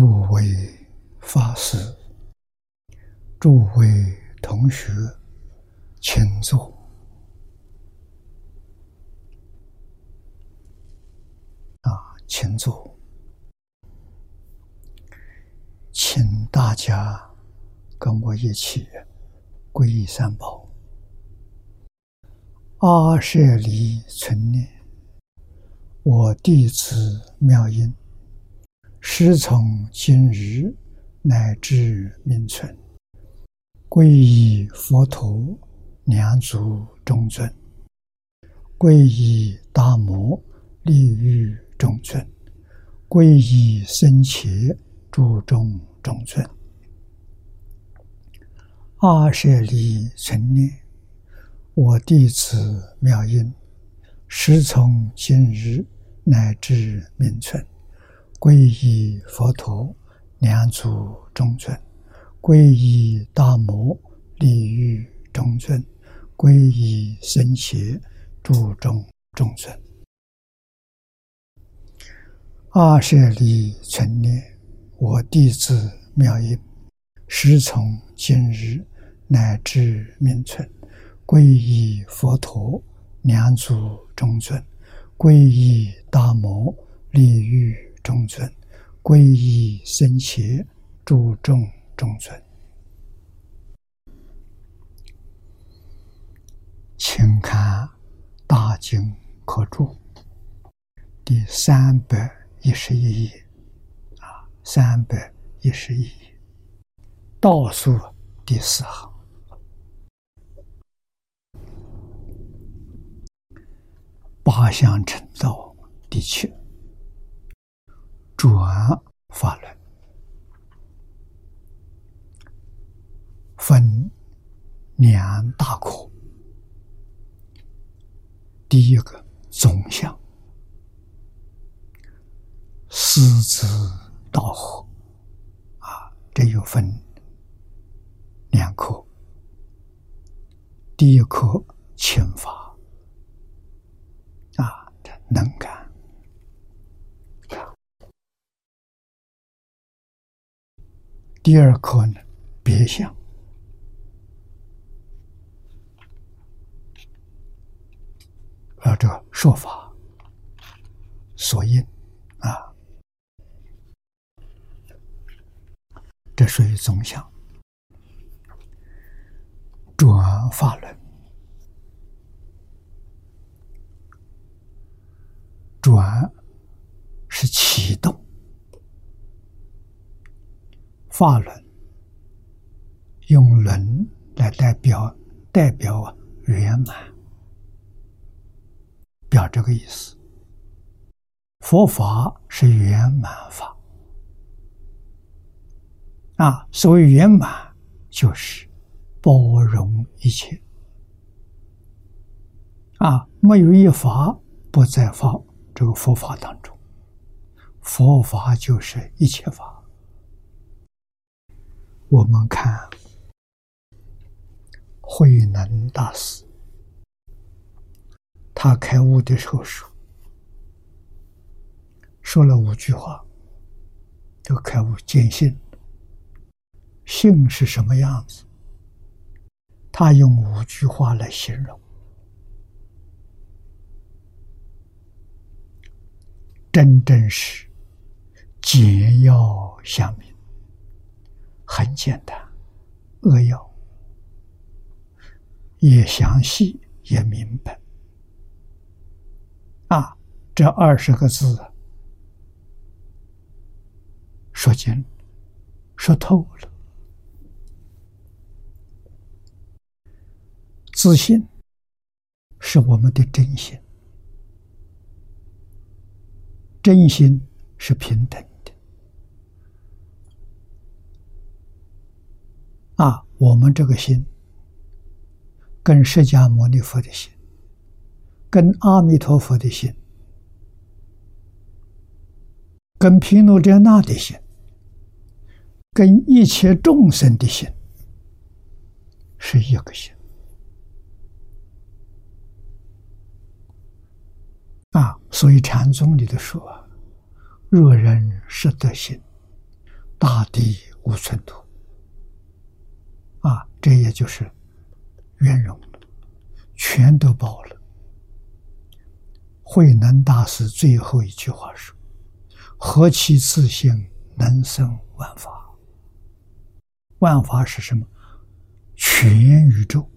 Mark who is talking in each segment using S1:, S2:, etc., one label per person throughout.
S1: 诸位法师，诸位同学，请坐。啊，请坐，请大家跟我一起皈依三宝。阿舍离存念，我弟子妙音。师从今日乃至命存，皈依佛陀、两足中尊，皈依大摩利欲中尊，皈依僧伽诸众中尊。阿舍利存念，我弟子妙音，师从今日乃至命存。皈依佛陀，两足中尊；皈依大摩利欲中尊；皈依僧伽诸众中尊。阿舍利存念，我弟子妙音，师从今日乃至命存，皈依佛陀，两足中尊；皈依大摩利欲。中尊，皈依僧伽，诸众中尊，请看《大经科注》第三百一十一页，啊，三百一十一页，倒数第四行，八相成道第七。转法轮。分两大科，第一个总相，师资道合。啊，这又分两科。第一科清法啊，这能干。第二课呢，别相啊，这说法所应啊，这属于总相转法轮，转是启动。法轮用轮来代表代表圆满，表这个意思。佛法是圆满法啊，所谓圆满就是包容一切啊，没有一法不在法这个佛法当中，佛法就是一切法。我们看慧能大师，他开悟的时候说，说了五句话，这个开悟见性，性是什么样子？他用五句话来形容：真正是简要相明。很简单，扼要，也详细，也明白。啊，这二十个字说尽，说透了。自信是我们的真心，真心是平等。啊，我们这个心，跟释迦牟尼佛的心，跟阿弥陀佛的心，跟毗卢遮那的心，跟一切众生的心，是一个心。啊，所以禅宗里头说：“若人识得心，大地无寸土。啊，这也就是圆融了，全都包了。慧能大师最后一句话说：“何其自性，能生万法。万法是什么？全宇宙。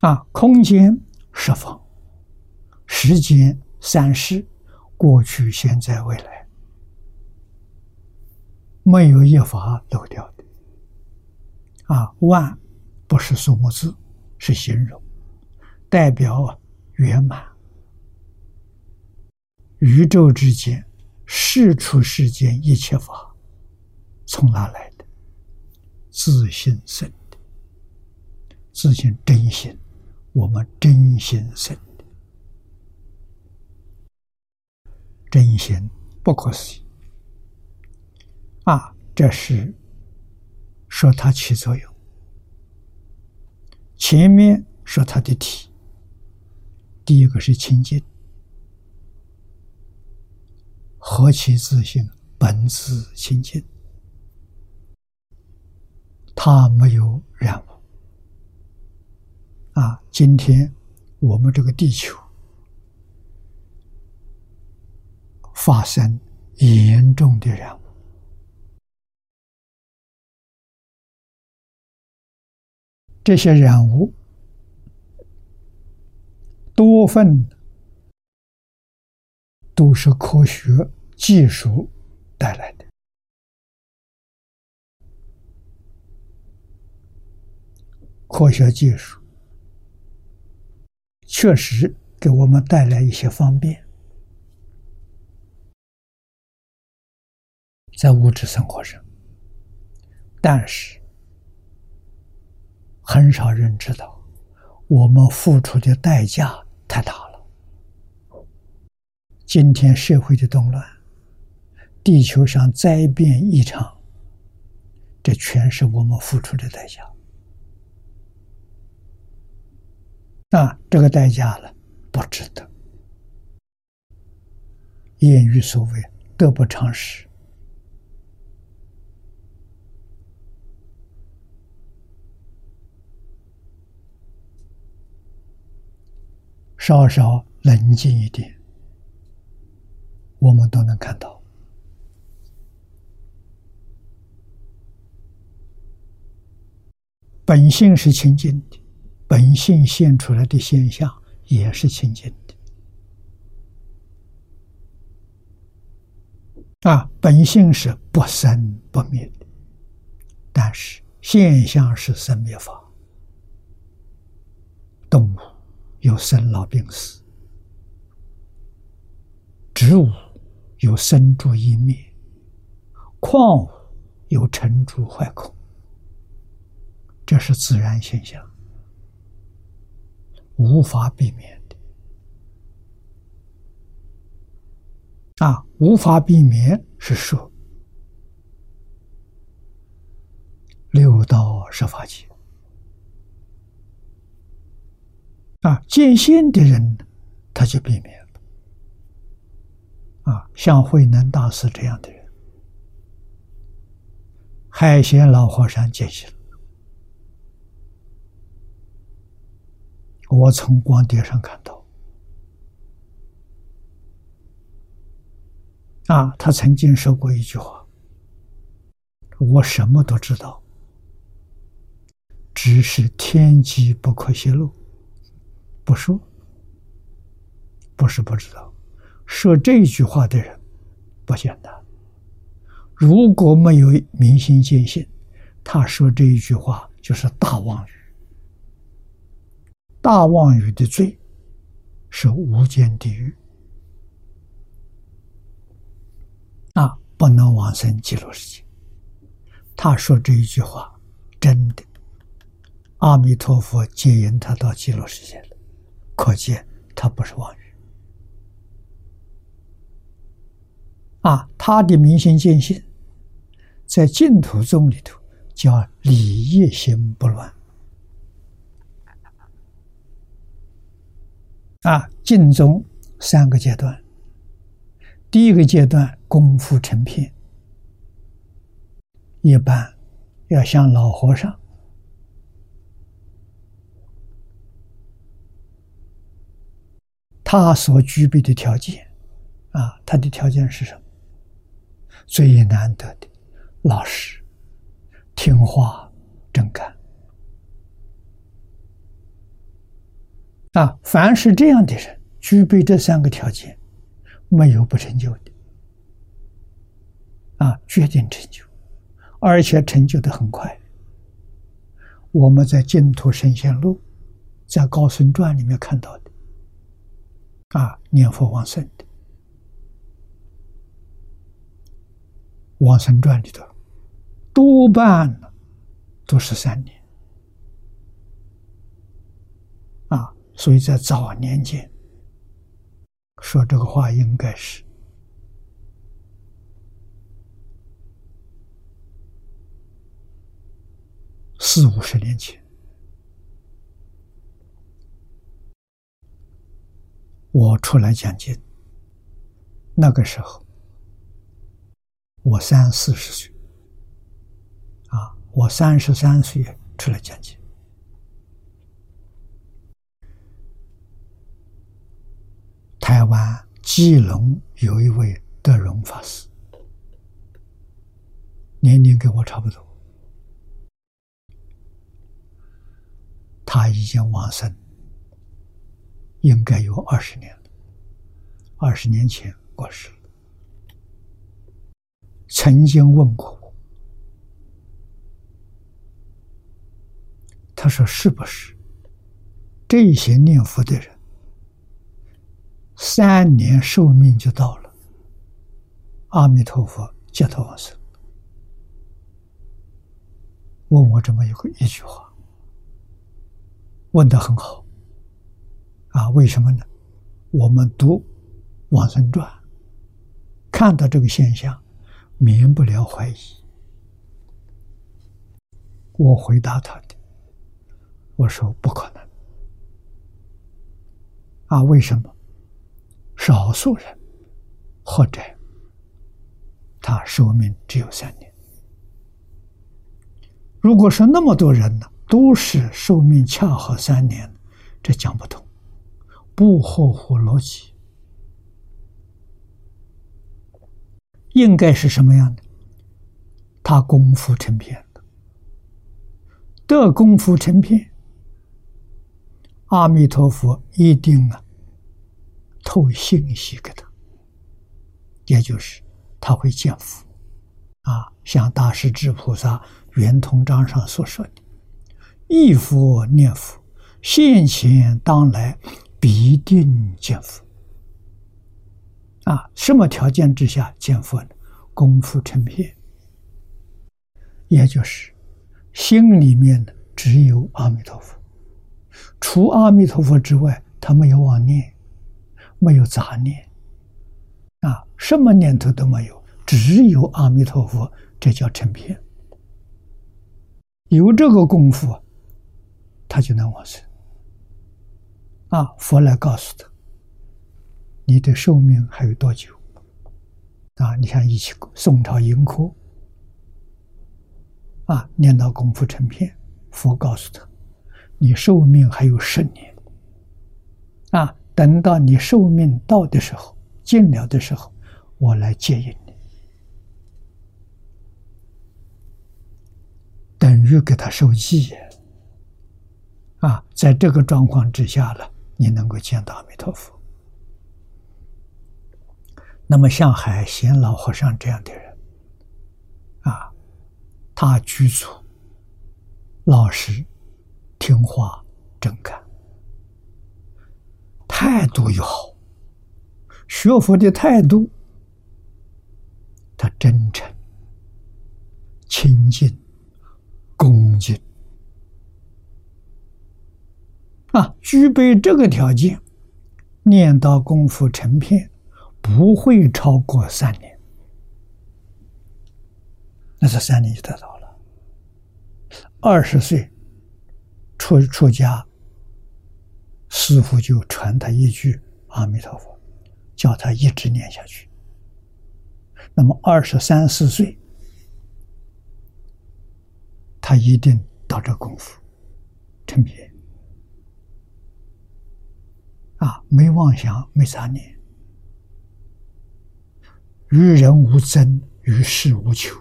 S1: 啊，空间十方，时间三世，过去、现在、未来。”没有一法漏掉的，啊，万不是数目字，是形容，代表圆满。宇宙之间，事出世间一切法，从哪来的？自信生的，自信真心，我们真心生的，真心不可思议。啊，这是说它起作用。前面说它的体，第一个是清净，何其自性，本自清净，它没有染污。啊，今天我们这个地球发生严重的染污。这些染污多份都是科学技术带来的，科学技术确实给我们带来一些方便，在物质生活上，但是。很少人知道，我们付出的代价太大了。今天社会的动乱，地球上灾变异常，这全是我们付出的代价。啊，这个代价了，不值得。谚语所谓“得不偿失”。稍稍冷静一点，我们都能看到，本性是清净的，本性现出来的现象也是清净的，啊，本性是不生不灭的，但是现象是生灭法，动物。有生老病死，植物有生住异灭，矿物有成住坏空，这是自然现象，无法避免的。啊，无法避免是说六道十法界。啊，见性的人，他就避免了。啊，像慧能大师这样的人，海贤老和尚见性了。我从光碟上看到，啊，他曾经说过一句话：“我什么都知道，只是天机不可泄露。”不说，不是不知道。说这句话的人不简单。如果没有明心见性，他说这一句话就是大妄语。大妄语的罪是无间地狱啊，不能往生极乐世界。他说这一句话真的，阿弥陀佛接引他到极乐世界。可见，他不是妄语啊！他的明心见性，在净土宗里头叫理业心不乱啊。净宗三个阶段，第一个阶段功夫成片，一般要像老和尚，他所具备的条件，啊，他的条件是什么？最难得的老实、听话、正干。啊，凡是这样的人，具备这三个条件，没有不成就的。啊，决定成就，而且成就的很快。我们在《净土神仙录》在《高僧传》里面看到的，啊，念佛往生的，《往生传》里头多半都是三年。啊。所以在早年间说这个话，应该是四五十年前，我出来讲经，那个时候我三四十岁，啊，我三十三岁出来讲经。台湾基隆有一位德荣法师，年龄跟我差不多，他已经往生，应该有二十年了，二十年前过世了。曾经问过我，他说：“是不是这些念佛的人？”三年寿命就到了，阿弥陀佛接头往生。问我这么一个一句话，问的很好。啊，为什么呢？我们读《往生传》，看到这个现象，免不了怀疑。我回答他的，我说不可能。啊，为什么？少数人，或者他寿命只有三年。如果说那么多人呢，都是寿命恰好三年，这讲不通，不合乎逻辑。应该是什么样的？他功夫成片的，得功夫成片，阿弥陀佛一定啊。透信息给他，也就是他会见佛啊，像大势至菩萨圆通章上所说的：“一佛念佛，现前当来必定见佛。”啊，什么条件之下见佛呢？功夫成片，也就是心里面的只有阿弥陀佛，除阿弥陀佛之外，他没有妄念。没有杂念，啊，什么念头都没有，只有阿弥陀佛，这叫成片。有这个功夫，他就能往生。啊，佛来告诉他，你的寿命还有多久？啊，你看，一起宋朝盈科，啊，念到功夫成片，佛告诉他，你寿命还有十年。啊。等到你寿命到的时候，尽了的时候，我来接引你，等于给他受记啊，在这个状况之下了，你能够见到阿弥陀佛。那么像海贤老和尚这样的人，啊，他居住老实、听话、正干。态度又好，学佛的态度，他真诚、清净、恭敬啊，具备这个条件，念到功夫成片，不会超过三年。那这三年就得到了。二十岁出出家。师傅就传他一句阿弥陀佛，叫他一直念下去，那么二十三四岁，他一定到这功夫成片啊，没妄想，没杂念，与人无争，与世无求。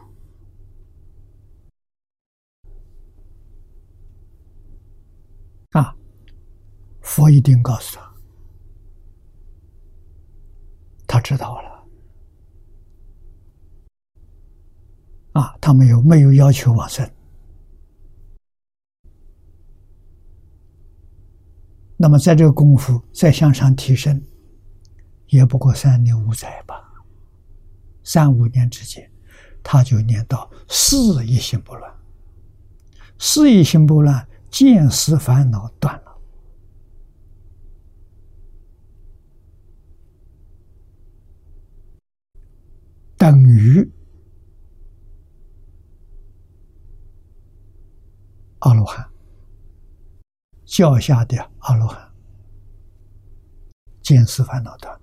S1: 啊，佛一定告诉他，他知道了。啊，他没有没有要求往生。那么在这个功夫再向上提升，也不过三年五载吧，三五年之间，他就念到四一心不乱，四一心不乱。见思烦恼断了，等于阿罗汉，教下的阿罗汉，见思烦恼断。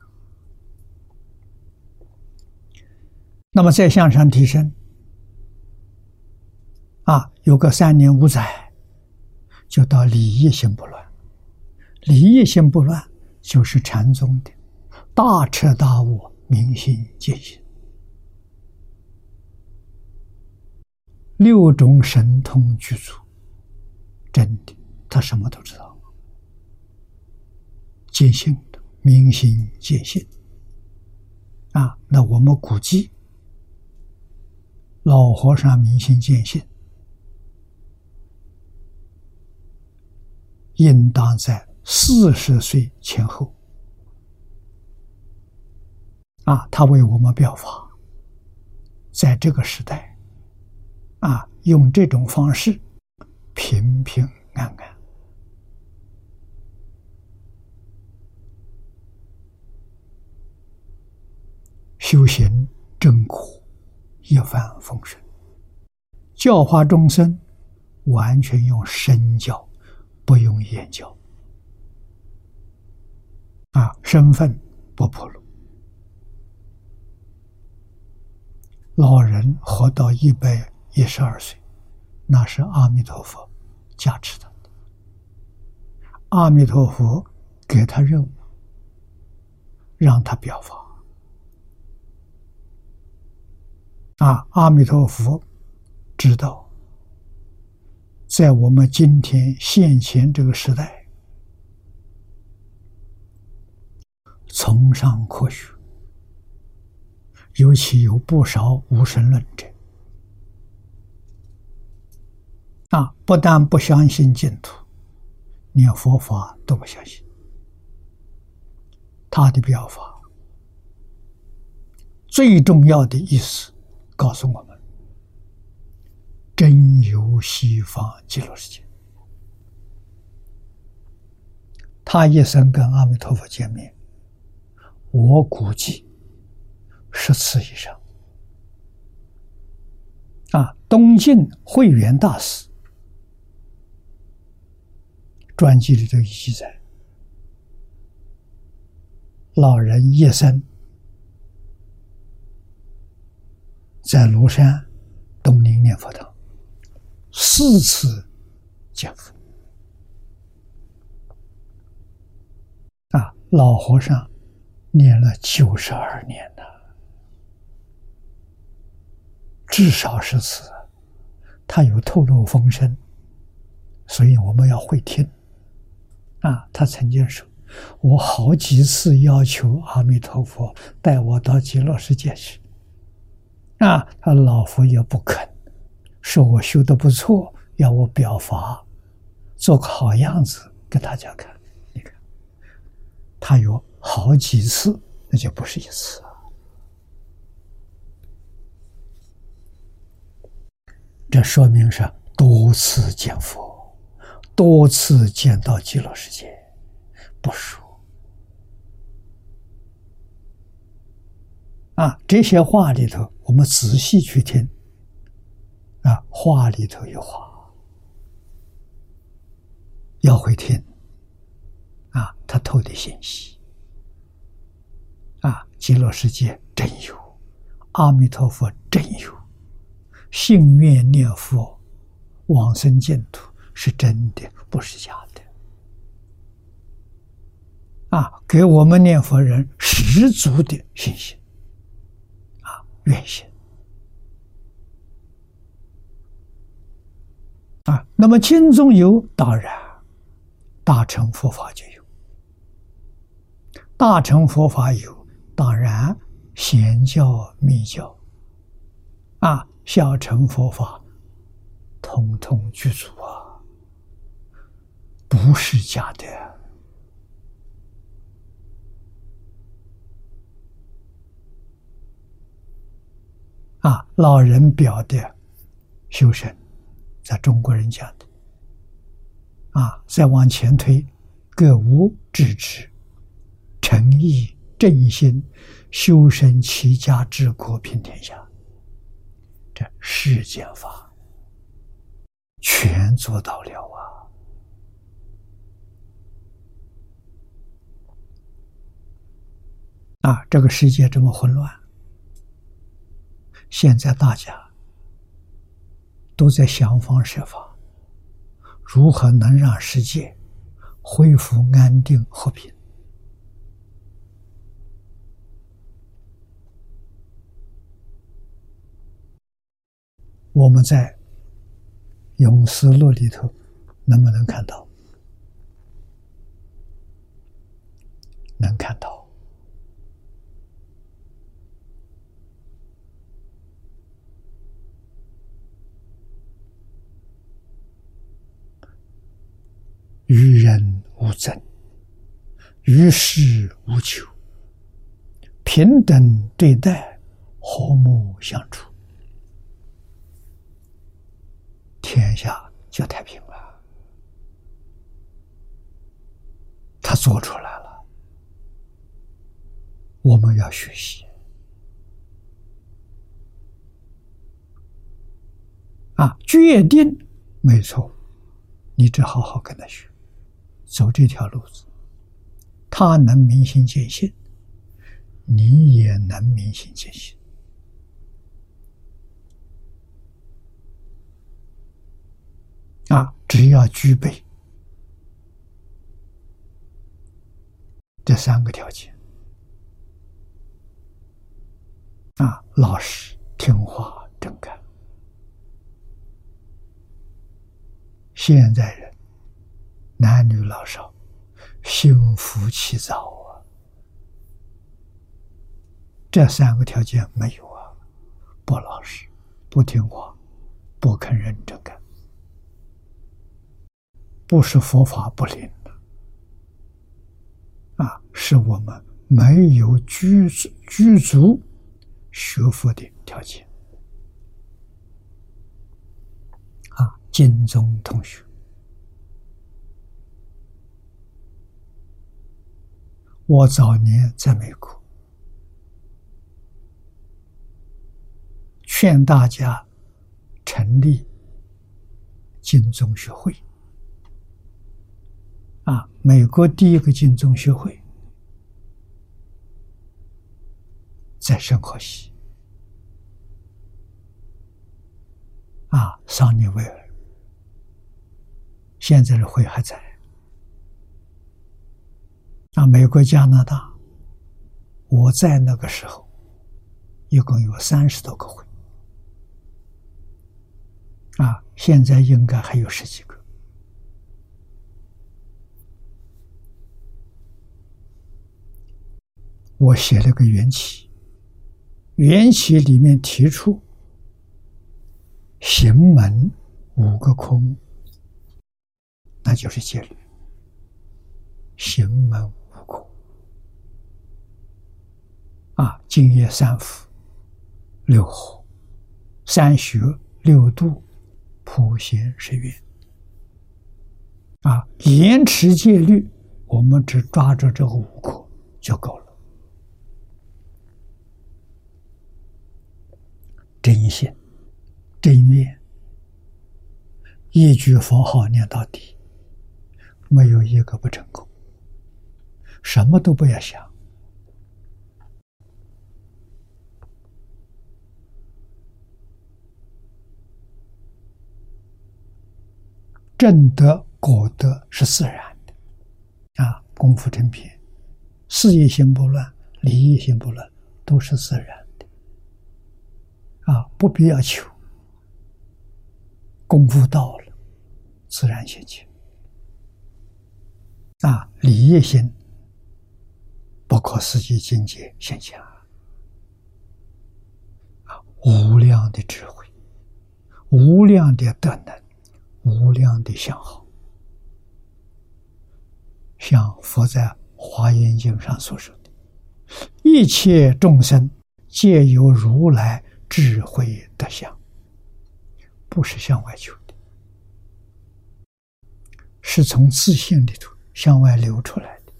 S1: 那么再向上提升，啊，有个三年五载。就到礼业心不乱，礼业心不乱就是禅宗的大彻大悟、明心见性，六种神通具足，真的，他什么都知道，见性的明心见性啊。那我们估计，老和尚明心见性。应当在四十岁前后，啊，他为我们表法，在这个时代，啊，用这种方式平平安安，修行正苦，一帆风顺，教化众生，完全用身教。不用言教，啊，身份不暴露。老人活到一百一十二岁，那是阿弥陀佛加持的。阿弥陀佛给他任务，让他表法。啊，阿弥陀佛知道。在我们今天现前这个时代，崇尚科学，尤其有不少无神论者，啊，不但不相信净土，连佛法都不相信。他的表法最重要的意思，告诉我们。真有西方极乐世界，他一生跟阿弥陀佛见面，我估计十次以上。啊，东晋慧远大师传记里头记载，老人一生在庐山东林念佛堂。四次见佛啊！老和尚念了九十二年了，至少是次。他有透露风声，所以我们要会听啊！他曾经说：“我好几次要求阿弥陀佛带我到极乐世界去，啊，他老佛爷不肯。”说我修的不错，要我表法，做个好样子给大家看。你看，他有好几次，那就不是一次啊。这说明是多次见佛，多次见到极乐世界，不说啊。这些话里头，我们仔细去听。啊，话里头有话，要会听。啊，他透的信息。啊，极乐世界真有，阿弥陀佛真有，信愿念佛，往生净土是真的，不是假的。啊，给我们念佛人十足的信心，愿心。啊，那么经中有，当然大乘佛法就有；大乘佛法有，当然显教密教，啊，小乘佛法通通具足啊，不是假的啊。老人表的修身。在中国人讲的，啊，再往前推，各无智知，诚意正心，修身齐家治国平天下，这世间法全做到了啊！啊，这个世界这么混乱，现在大家。都在想方设法，如何能让世界恢复安定和平？我们在《永思录》里头能不能看到？能看到。与人无争，与世无求，平等对待，和睦相处，天下就太平了。他做出来了，我们要学习啊！决定没错，你只好好跟他学。走这条路子，他能明心见性，你也能明心见性啊！只要具备这三个条件啊，老实、听话、正干，现在人。男女老少，心浮气躁啊！这三个条件没有啊，不老实，不听话，不肯认真干，不是佛法不灵的啊，是我们没有具具足学佛的条件啊，金宗同学。我早年在美国，劝大家成立金宗学会。啊，美国第一个金宗学会在圣何西，啊，桑尼维尔，现在的会还在。啊，美国、加拿大，我在那个时候，一共有三十多个会，啊，现在应该还有十几个。我写了个缘起，缘起里面提出行门五个空，那就是戒律，行门。啊，静夜三伏，六合，三学六度，普贤十愿。啊，严持戒律，我们只抓住这个五个就够了。真心、真愿，一句佛号念到底，没有一个不成功。什么都不要想。正德果德是自然的，啊，功夫成片，事业心不乱，理业心不乱，都是自然的，啊，不必要求。功夫到了，自然现前。啊，理业心不可思议境界现前啊，无量的智慧，无量的德能。无量的相好，像佛在《华严经》上所说的：“一切众生皆由如来智慧德相，不是向外求的，是从自信里头向外流出来的。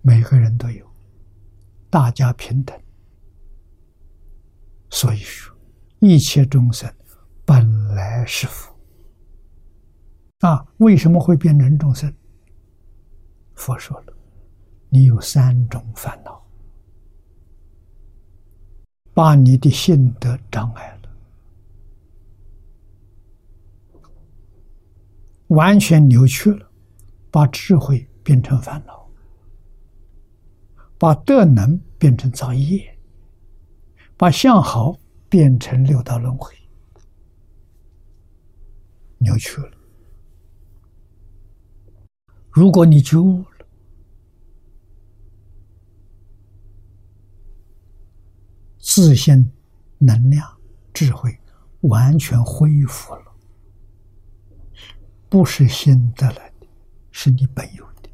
S1: 每个人都有，大家平等。所以说，一切众生。”本来是佛啊，为什么会变成众生？佛说了，你有三种烦恼，把你的性德障碍了，完全扭曲了，把智慧变成烦恼，把德能变成造业，把相好变成六道轮回。扭曲了。如果你觉悟了，自信、能量、智慧完全恢复了，不是新得来的，是你本有的。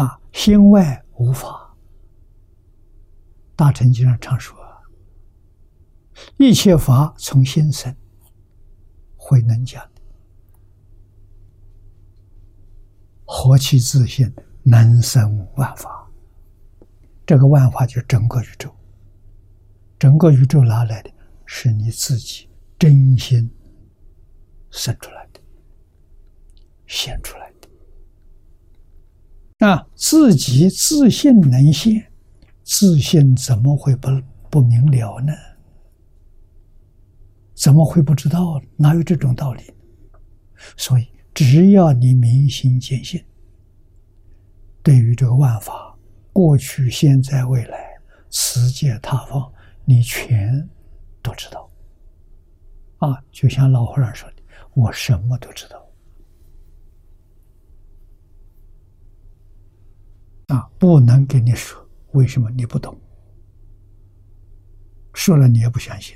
S1: 啊，心外无法。大乘经上常说。一切法从心生，慧能讲的，何其自信，能生万法。这个万法就是整个宇宙，整个宇宙哪来的？是你自己真心生出来的，现出来的。那，自己自信能现，自信怎么会不不明了呢？怎么会不知道？哪有这种道理？所以，只要你明心见性，对于这个万法，过去、现在、未来，此界他方，你全都知道。啊，就像老和尚说的：“我什么都知道。”啊，不能跟你说为什么你不懂，说了你也不相信。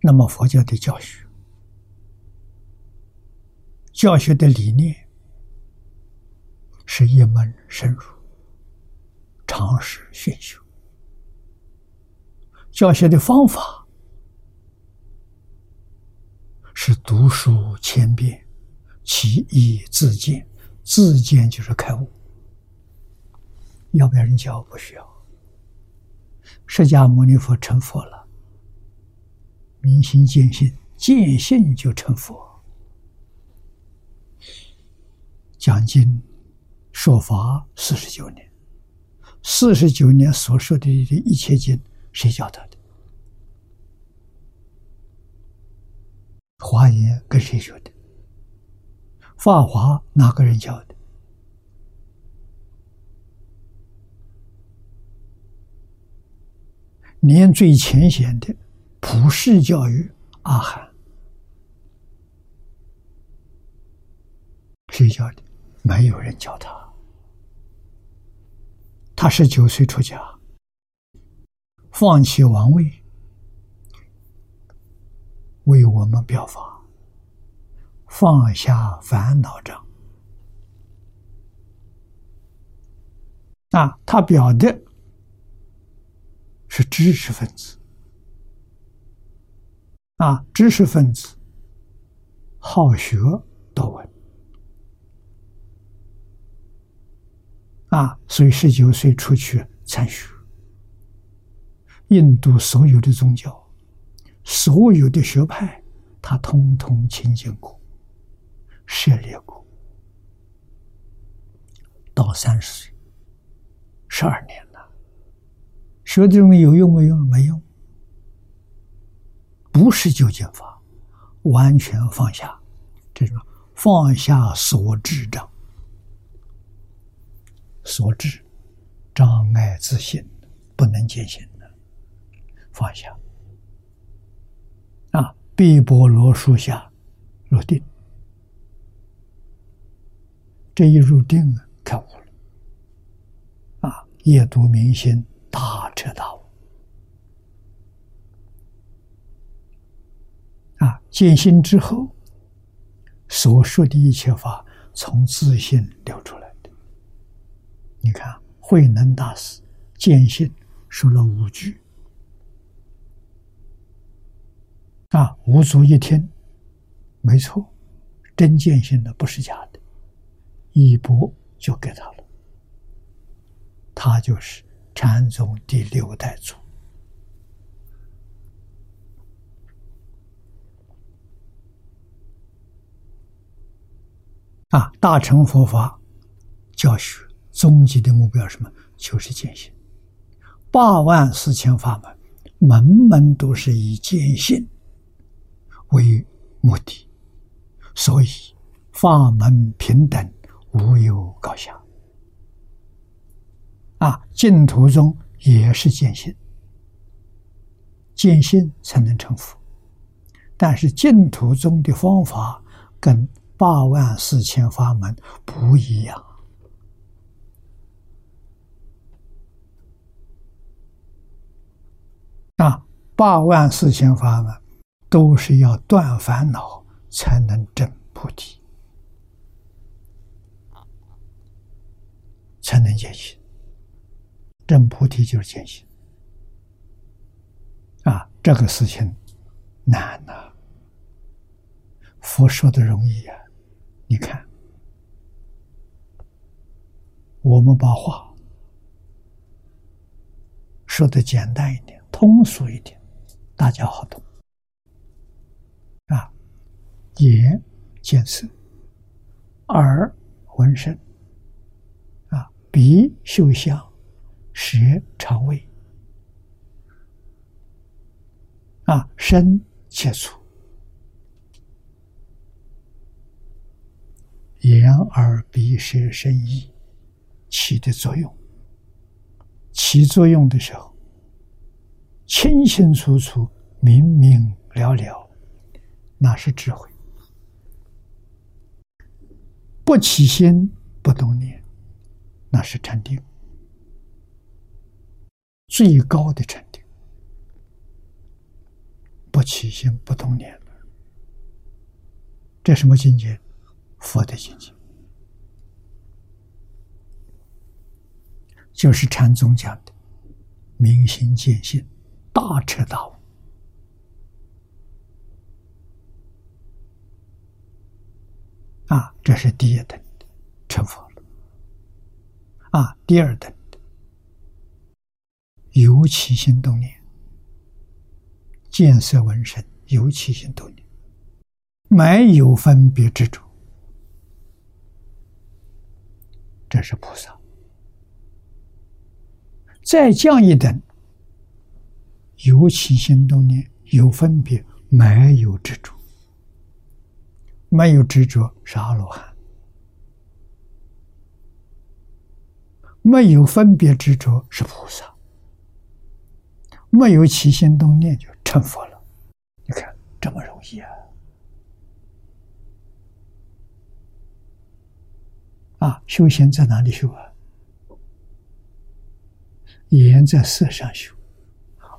S1: 那么佛教的教学，教学的理念是一门深入、常识熏修；教学的方法是读书千遍，其义自见。自见就是开悟。要不要人教？不需要。释迦牟尼佛成佛了。明心见性，见性就成佛。讲经说法四十九年，四十九年所说的一切经，谁教他的？华严跟谁学的？法华哪个人教的？连最浅显的。普世教育，阿含谁教的？没有人教他。他十九岁出家，放弃王位，为我们表法，放下烦恼障。啊，他表的是知识分子。啊，知识分子好学多闻。啊，所以十九岁出去参学，印度所有的宗教、所有的学派，他通通亲近过、涉猎过，到三十岁，十二年了，学这种有用没用？没用，不是究竟法，完全放下，这种放下所执障，所执障碍自信，不能见性的，放下。啊，碧波罗树下入定，这一入定啊，开悟了。啊，夜读明心，大彻大悟。啊，见性之后，所说的一切法从自信流出来的。你看，慧能大师见性说了五句，啊，五祖一听，没错，真见性的不是假的，一钵就给他了，他就是禅宗第六代祖。啊，大乘佛法教学终极的目标是什么？就是见性。八万四千法门，门门都是以见性为目的，所以法门平等，无有高下。啊，净土中也是见性，见性才能成佛。但是净土中的方法跟八万四千法门不一样啊！八万四千法门都是要断烦恼才能证菩提，才能见性。证菩提就是见性啊！这个事情难呐，佛说的容易呀。你看，我们把话说的简单一点、通俗一点，大家好懂啊。眼见色，耳闻声，啊，鼻嗅香，舌尝味，啊，身接触。眼耳鼻舌身意起的作用，起作用的时候，清清楚楚、明明了了，那是智慧；不起心不动念，那是禅定，最高的禅定。不起心不动念这什么境界？佛的境界，就是禅宗讲的明心见性、大彻大悟啊，这是第一等成佛了。啊，第二等的有起心动念，见色闻声，尤其心动念，没有分别执着。这是菩萨，再降一等，有起心动念，有分别，没有执着，没有执着是阿罗汉，没有分别执着是菩萨，没有起心动念就成佛了。你看这么容易啊！啊，修行在哪里修啊？眼在色上修，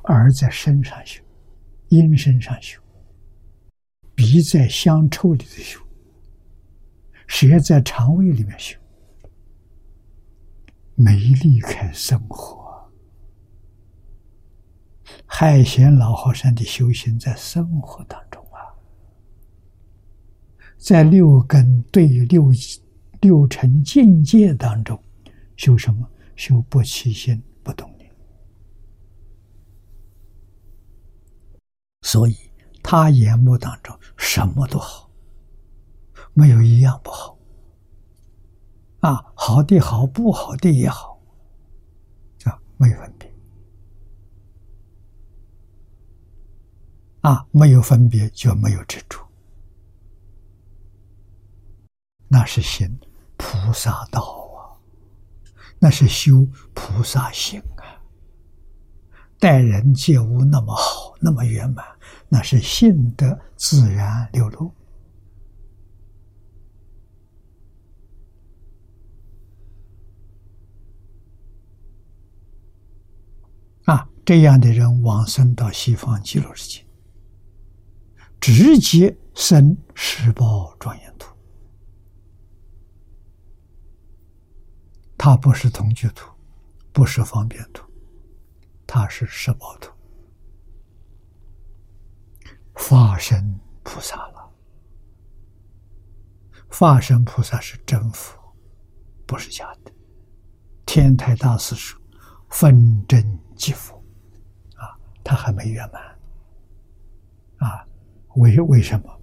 S1: 耳在身上修，音身上修，鼻在香臭里头修，舌在肠胃里面修，没离开生活。海贤老和尚的修行在生活当中啊，在六根对六。六尘境界当中，修什么？修不起心不动念。所以他眼目当中什么都好，没有一样不好。啊，好的好，不好的也好，啊，没有分别。啊，没有分别就没有执着，那是行菩萨道啊，那是修菩萨行啊。待人接物那么好，那么圆满，那是性德自然流露啊。这样的人往生到西方极乐世界。直接生十报庄严土，它不是同居土，不是方便土，它是十报土，化身菩萨了。化身菩萨是真佛，不是假的。天台大师说：“分真即佛。”啊，他还没圆满啊。为为什么？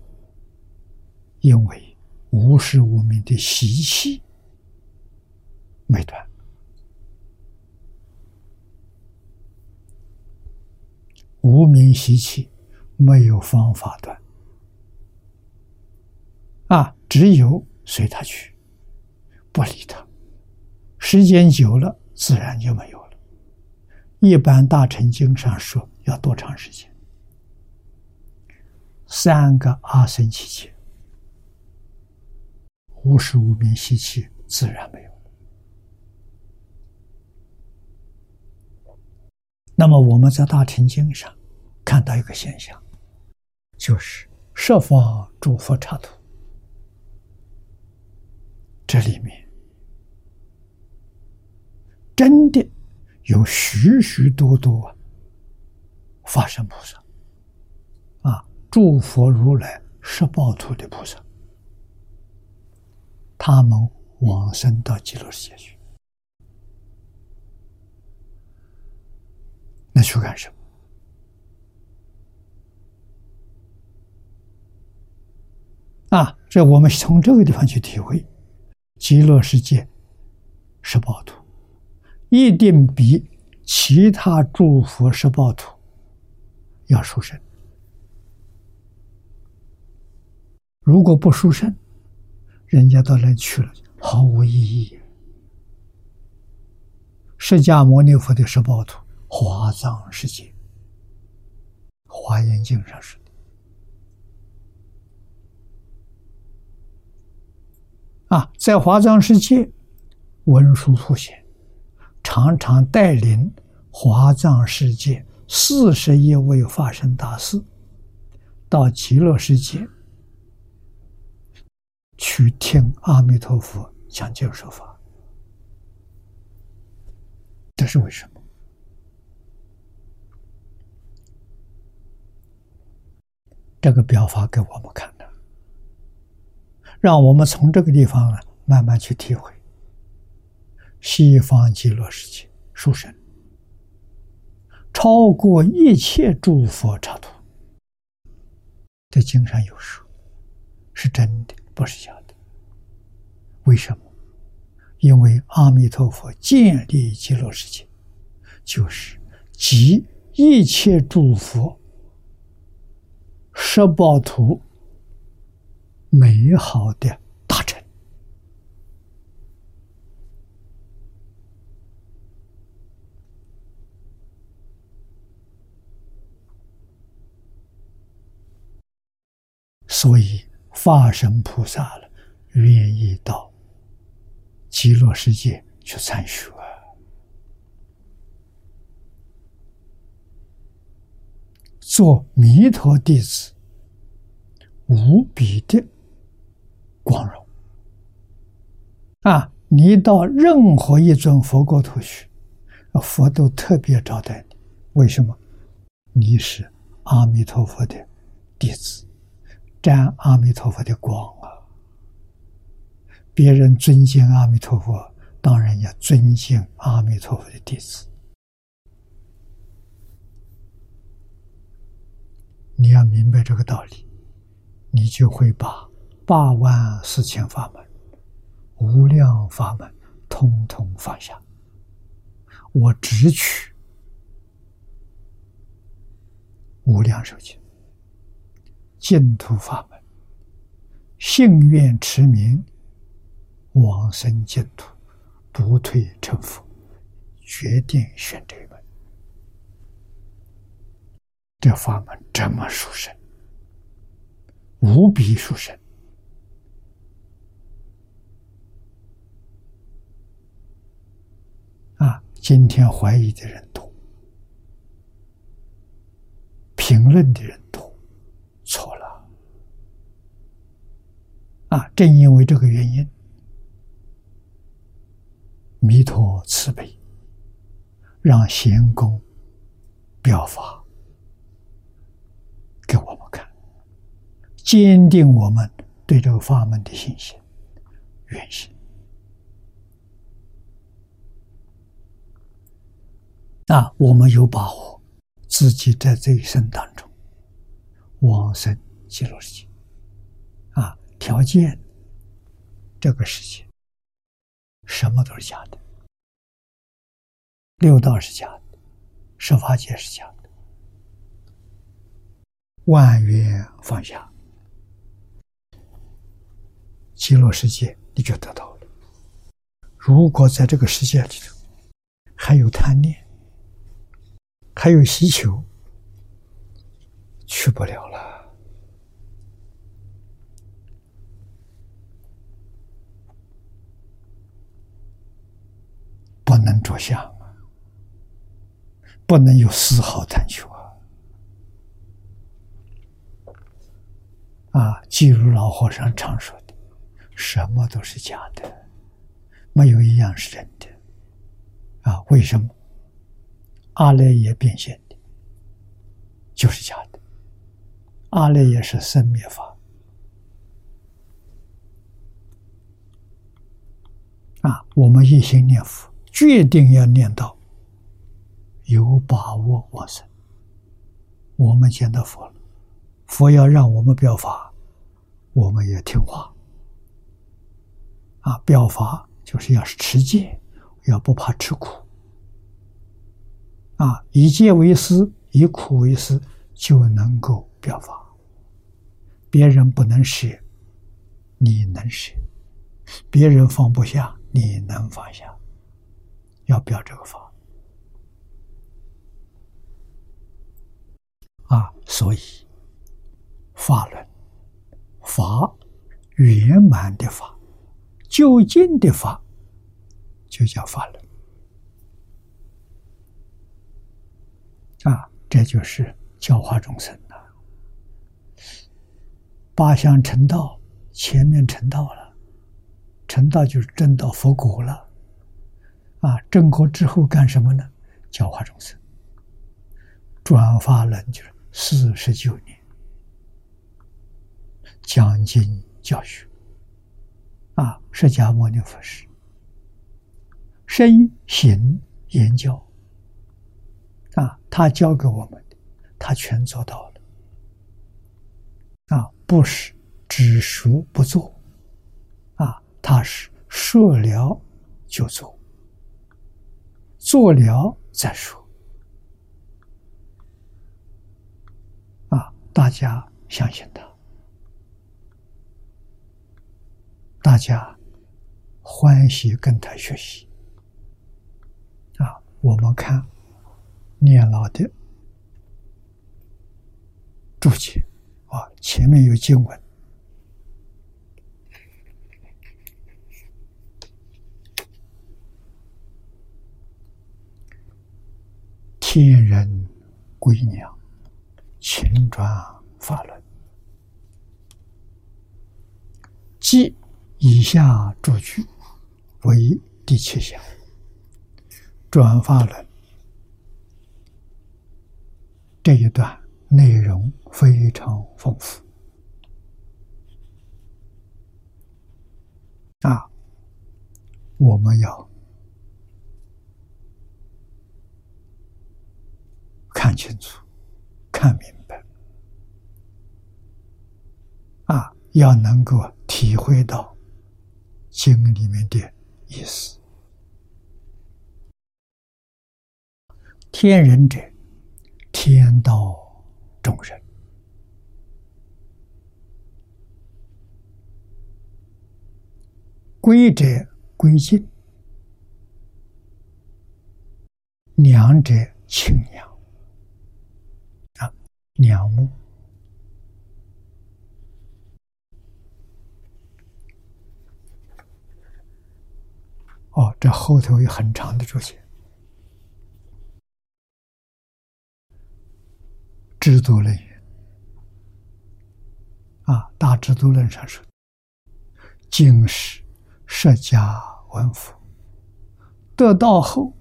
S1: 因为无始无明的习气没断，无名习气没有方法断啊！只有随他去，不理他。时间久了，自然就没有了。一般大乘经上说，要多长时间？三个阿僧祇劫，无始无明习气自然没有。那么我们在大乘经上看到一个现象，就是设方诸佛刹土，这里面真的有许许多多法身菩萨啊。诸佛如来十报土的菩萨，他们往生到极乐世界去，那去干什么？啊，这我们从这个地方去体会，极乐世界十报土一定比其他诸佛十报土要殊胜。如果不殊胜，人家到那去了，毫无意义。释迦牟尼佛的十报图，华藏世界，《华严经》上说的啊，在华藏世界，文殊普贤常常带领华藏世界四十一位法身大士到极乐世界。去听阿弥陀佛讲经说法，这是为什么？这个表法给我们看的，让我们从这个地方啊慢慢去体会西方极乐世界殊胜，超过一切诸佛刹土。在经上有说，是真的。不是假的，为什么？因为阿弥陀佛建立极乐世界，就是集一切诸佛十报图美好的大成，所以。化身菩萨了，愿意到极乐世界去参学，做弥陀弟子，无比的光荣啊！你到任何一尊佛国土去，佛都特别招待你。为什么？你是阿弥陀佛的弟子。沾阿弥陀佛的光啊！别人尊敬阿弥陀佛，当然要尊敬阿弥陀佛的弟子。你要明白这个道理，你就会把八万四千法门、无量法门通通放下。我只取无量寿经。净土法门，信愿持名，往生净土，不退成佛，决定选这一门。这法门这么殊胜，无比殊胜啊！今天怀疑的人多，评论的人多，错了啊！正因为这个原因，弥陀慈悲，让贤公表法。给我们看，坚定我们对这个法门的信心、愿心。那我们有把握，自己在这一生当中往生极乐世界。啊，条件，这个世界什么都是假的，六道是假的，十法界是假的。万缘放下，极乐世界你就得到了。如果在这个世界里头还有贪念，还有需求，去不了了，不能着相，不能有丝毫贪求。啊，记如老和尚常说的，什么都是假的，没有一样是真的。啊，为什么？阿赖耶变现的，就是假的。阿赖耶是生灭法。啊，我们一心念佛，决定要念到有把握往生。我们见到佛了，佛要让我们表法。我们也听话啊！表法就是要持戒，要不怕吃苦啊！以戒为师，以苦为师，就能够表法。别人不能舍，你能舍；别人放不下，你能放下。要表这个法啊！所以法论。法圆满的法，究竟的法，就叫法轮啊！这就是教化众生的八相成道，前面成道了，成道就是证到佛果了啊！证果之后干什么呢？教化众生，转法轮就是四十九年。讲经教学，啊，释迦牟尼佛是身行言教，啊，他教给我们的，他全做到了，啊，不是只说不做，啊，他是说了就做，做了再说，啊，大家相信他。大家欢喜跟他学习啊！我们看念老的注解啊，前面有经文：“天人归娘，勤转法轮，即。”以下诸句为第七项，转发论这一段内容非常丰富啊，我们要看清楚、看明白啊，要能够体会到。经里面的意思：天人者，天道众生；归者归尽，良者清娘。啊，良木。这后头有很长的注解。制度论啊，大制度论上说，经是释迦文佛得道后，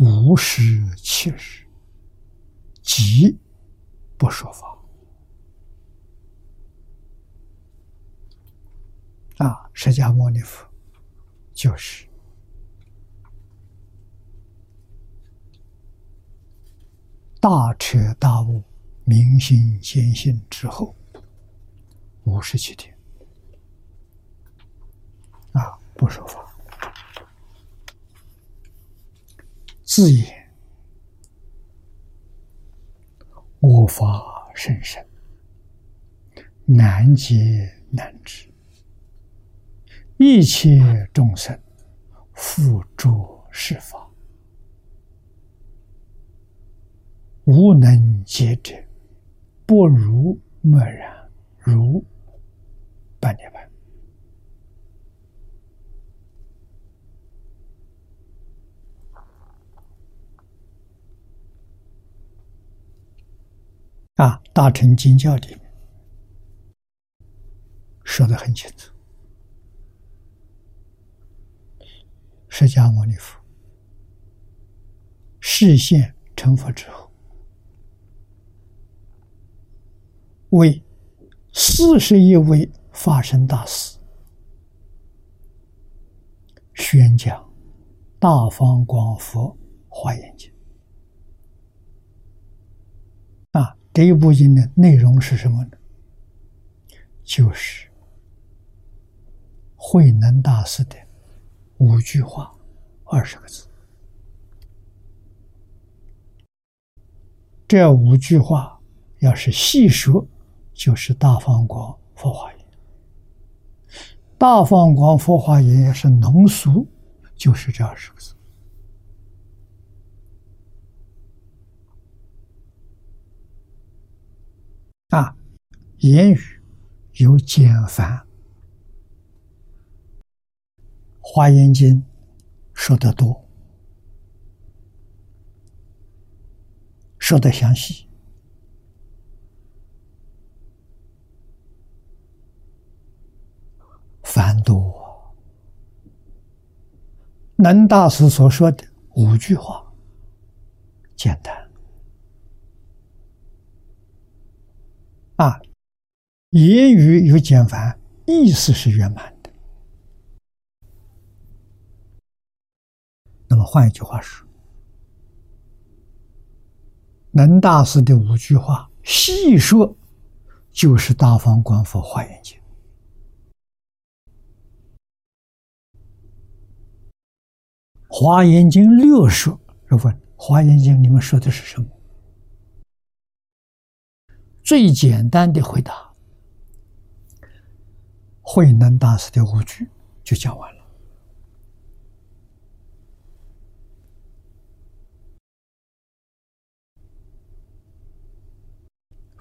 S1: 无时七日，即不说法。啊，释迦牟尼佛就是大彻大悟、明心见性之后五十七天啊，不说法，自言我法甚深，难解难知。一切众生复诸是法，无能解者，不如默然，如半涅盘。啊，大乘经教里面说的很清楚。释迦牟尼佛视现成佛之后，为四十一位法身大士宣讲《大方广佛华严经》啊，这一部经的内容是什么呢？就是慧能大师的。五句话，二十个字。这五句话要是细说，就是大方广佛华言；大方广佛华严要是浓缩，就是这二十个字。啊，言语有简繁。华严经说的多，说的详细，繁多。能大师所说的五句话，简单啊，言语有简繁，意思是圆满。那么换一句话说，能大师的五句话细说，就是《大方广佛华严经》。华严经六说，问《华严经》你们说的是什么？最简单的回答，慧能大师的五句就讲完了。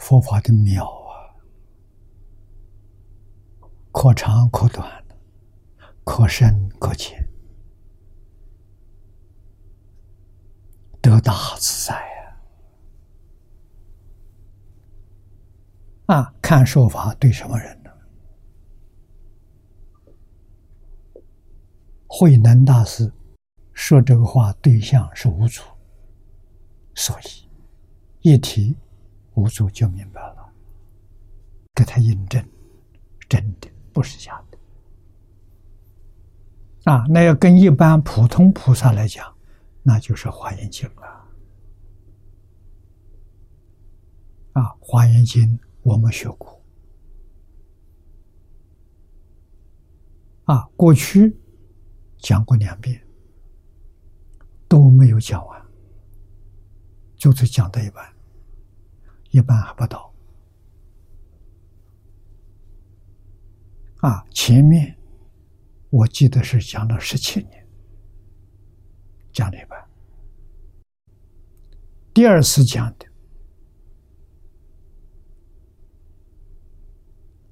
S1: 佛法的妙啊，可长可短，可深可浅，得大自在啊！啊，看说法对什么人呢？慧能大师说这个话对象是无主，所以一提。五祖就明白了，给他印证，真的不是假的。啊，那要跟一般普通菩萨来讲，那就是《华严经》了。啊，《华严经》我们学过，啊，过去讲过两遍，都没有讲完，就是讲到一半。一般还不到啊，前面我记得是讲了十七年，讲了一半。第二次讲的，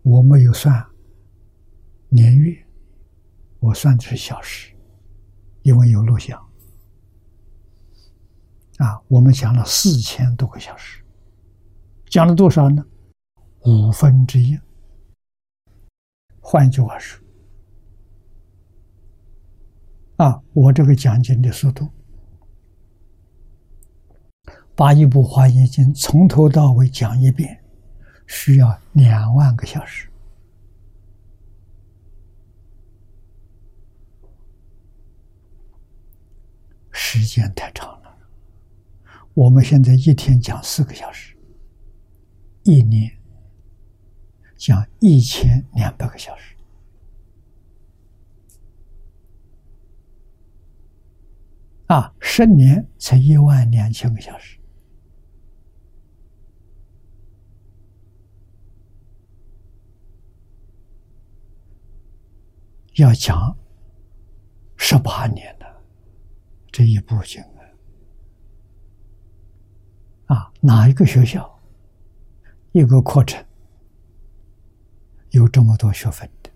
S1: 我没有算年月，我算的是小时，因为有录像。啊，我们讲了四千多个小时，讲了多少呢？五分之一。换句话说，啊，我这个讲经的速度。把一部《华严经》从头到尾讲一遍，需要两万个小时，时间太长了。我们现在一天讲四个小时，一年讲一千两百个小时，啊，十年才一万两千个小时。要讲十八年的这一部经啊，啊，哪一个学校一个课程有这么多学分的？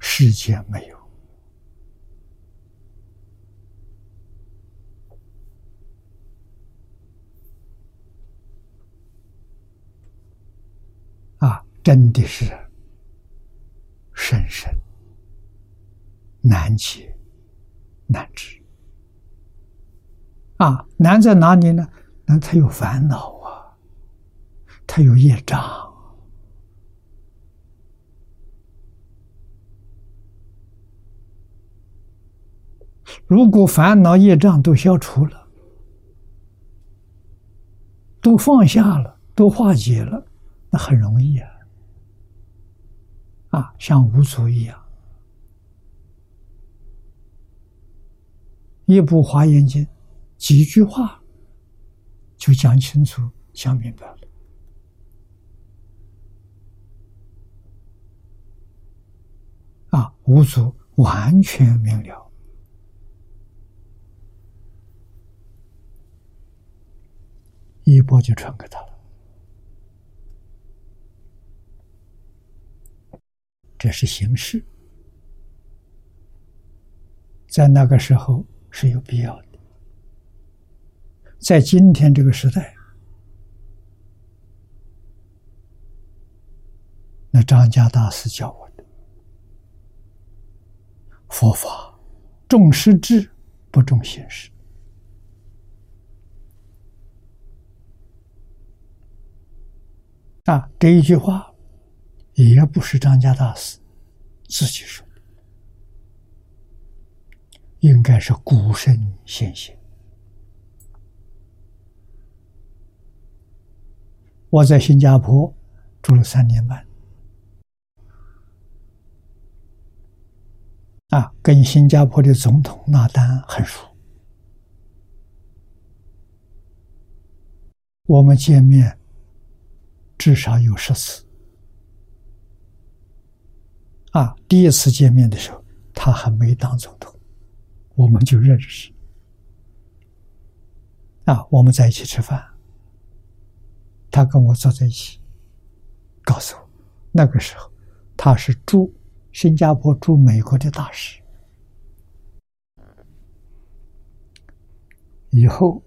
S1: 世界没有啊。真的是深深难解难知啊！难在哪里呢？那他有烦恼啊，他有业障。如果烦恼业障都消除了，都放下了，都化解了，那很容易啊。啊，像无足一样，一部《华严经》，几句话就讲清楚、讲明白了。啊，五祖完全明了，一波就传给他了。这是形式，在那个时候是有必要的，在今天这个时代，那张家大师教我的佛法重实质不重形式啊，这一句话。也不是张家大师自己说的，应该是古圣先贤。我在新加坡住了三年半，啊，跟新加坡的总统纳丹很熟，我们见面至少有十次。啊，第一次见面的时候，他还没当总统，我们就认识。啊，我们在一起吃饭，他跟我坐在一起，告诉我，那个时候他是驻新加坡驻美国的大使，以后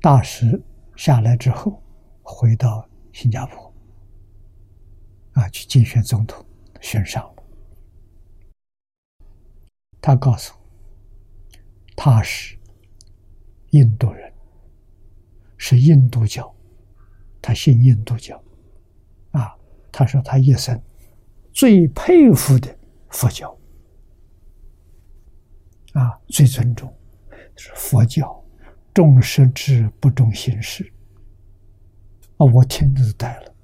S1: 大使下来之后，回到新加坡。啊，去竞选总统，选上了。他告诉我，他是印度人，是印度教，他信印度教。啊，他说他一生最佩服的佛教，啊，最尊重是佛教，重实质不重形式。啊，我听着都呆了。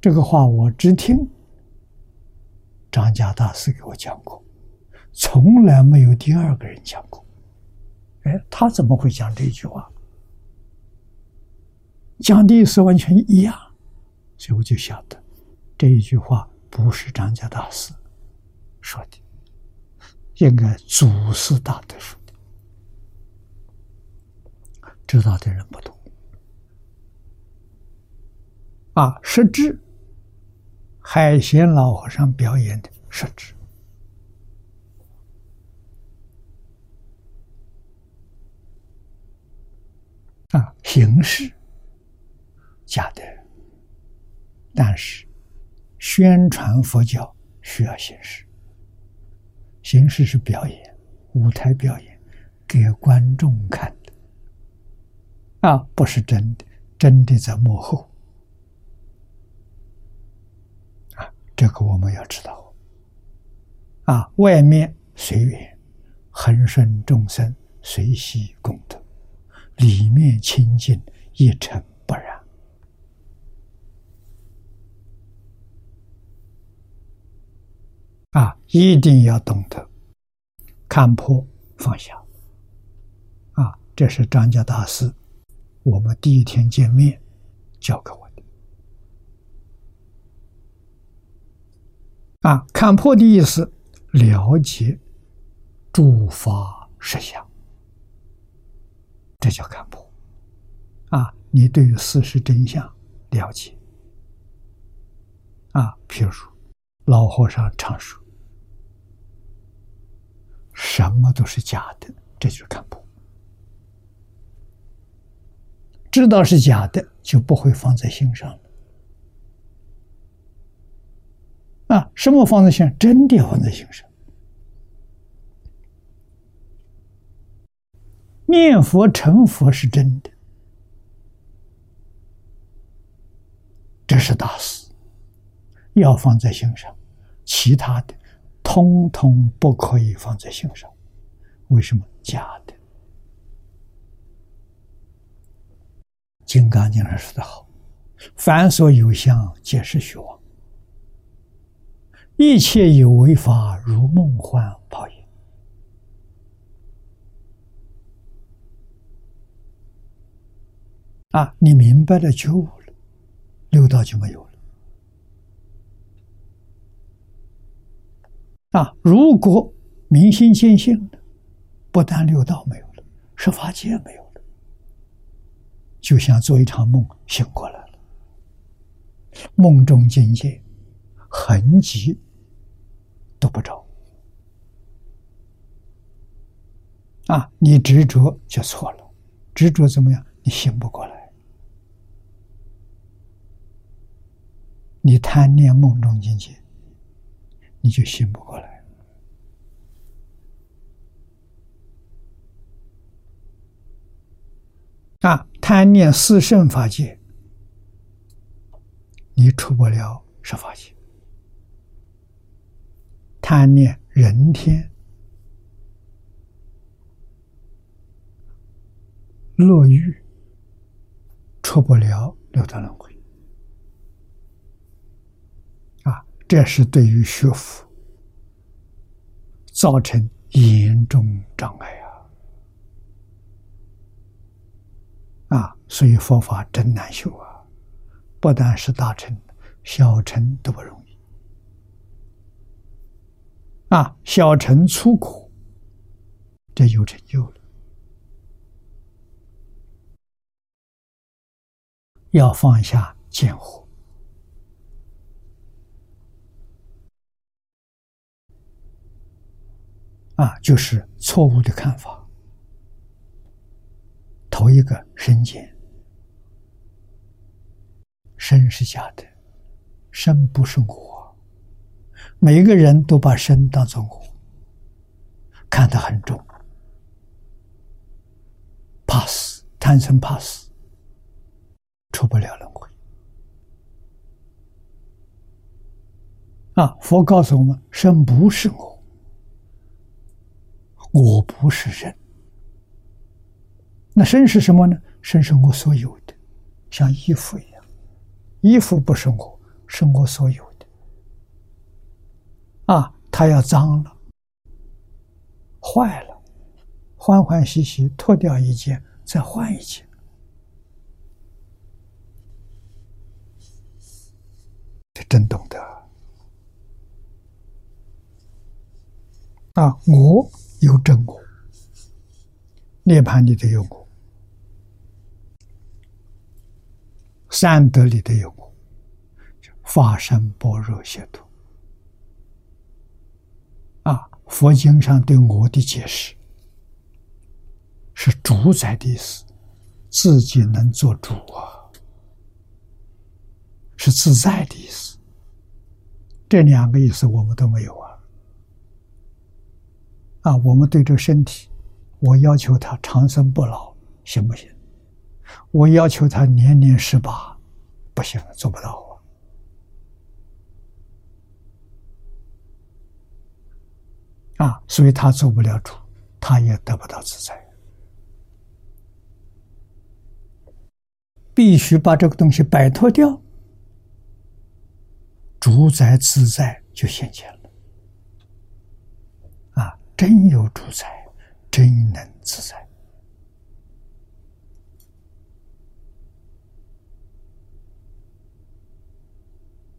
S1: 这个话我只听张家大师给我讲过，从来没有第二个人讲过。哎，他怎么会讲这句话？讲的意思完全一样，所以我就晓得这一句话不是张家大师说的，应该祖师大德说的。知道的人不多啊，实质海鲜老和尚表演的实质。啊，形式假的，但是宣传佛教需要形式。形式是表演，舞台表演，给观众看的。啊，不是真的，真的在幕后。啊，这个我们要知道。啊，外面随缘，恒顺众生，随喜功德。里面清净一尘不染啊！一定要懂得看破放下啊！这是张家大师我们第一天见面教给我的啊！看破的意思，了解诸法实相。这叫看破啊！你对于事实真相了解啊？譬如老和尚常说：“什么都是假的。”这就是看破。知道是假的，就不会放在心上了。啊，什么放在心上？真的放在心上。念佛成佛是真的，这是大事，要放在心上。其他的，通通不可以放在心上。为什么？假的。《金刚经》上说的好：“凡所有相，皆是虚妄；一切有为法，如梦幻泡影。”啊，你明白了就了，六道就没有了。啊，如果明心见性了，不但六道没有了，十法界没有了，就像做一场梦醒过来了，梦中境界痕迹都不着。啊，你执着就错了，执着怎么样？你醒不过来。你贪恋梦中境界，你就醒不过来。啊，贪念四圣法界，你出不了十法界；贪念人天、乐欲，出不了六道轮回。这是对于学佛造成严重障碍啊！啊，所以佛法真难修啊！不但是大乘，小乘都不容易啊！小乘出苦，这有成就了。要放下见惑。啊，就是错误的看法。头一个身见，身是假的，身不是我。每一个人都把身当做我，看得很重，怕死，贪生怕死，出不了轮回。啊，佛告诉我们，身不是我。我不是身。那身是什么呢？身是我所有的，像衣服一样，衣服不是我，是我所有的。啊，它要脏了，坏了，欢欢喜喜脱掉一件，再换一件。这真懂得啊！我有真果，涅盘里头有我，善德里头有我，法身般若解脱啊！佛经上对我的解释是主宰的意思，自己能做主啊。是自在的意思，这两个意思我们都没有啊！啊，我们对这身体，我要求他长生不老，行不行？我要求他年年十八，不行，做不到啊！啊，所以他做不了主，他也得不到自在，必须把这个东西摆脱掉。主宰自在就现前了，真有主宰，真能自在。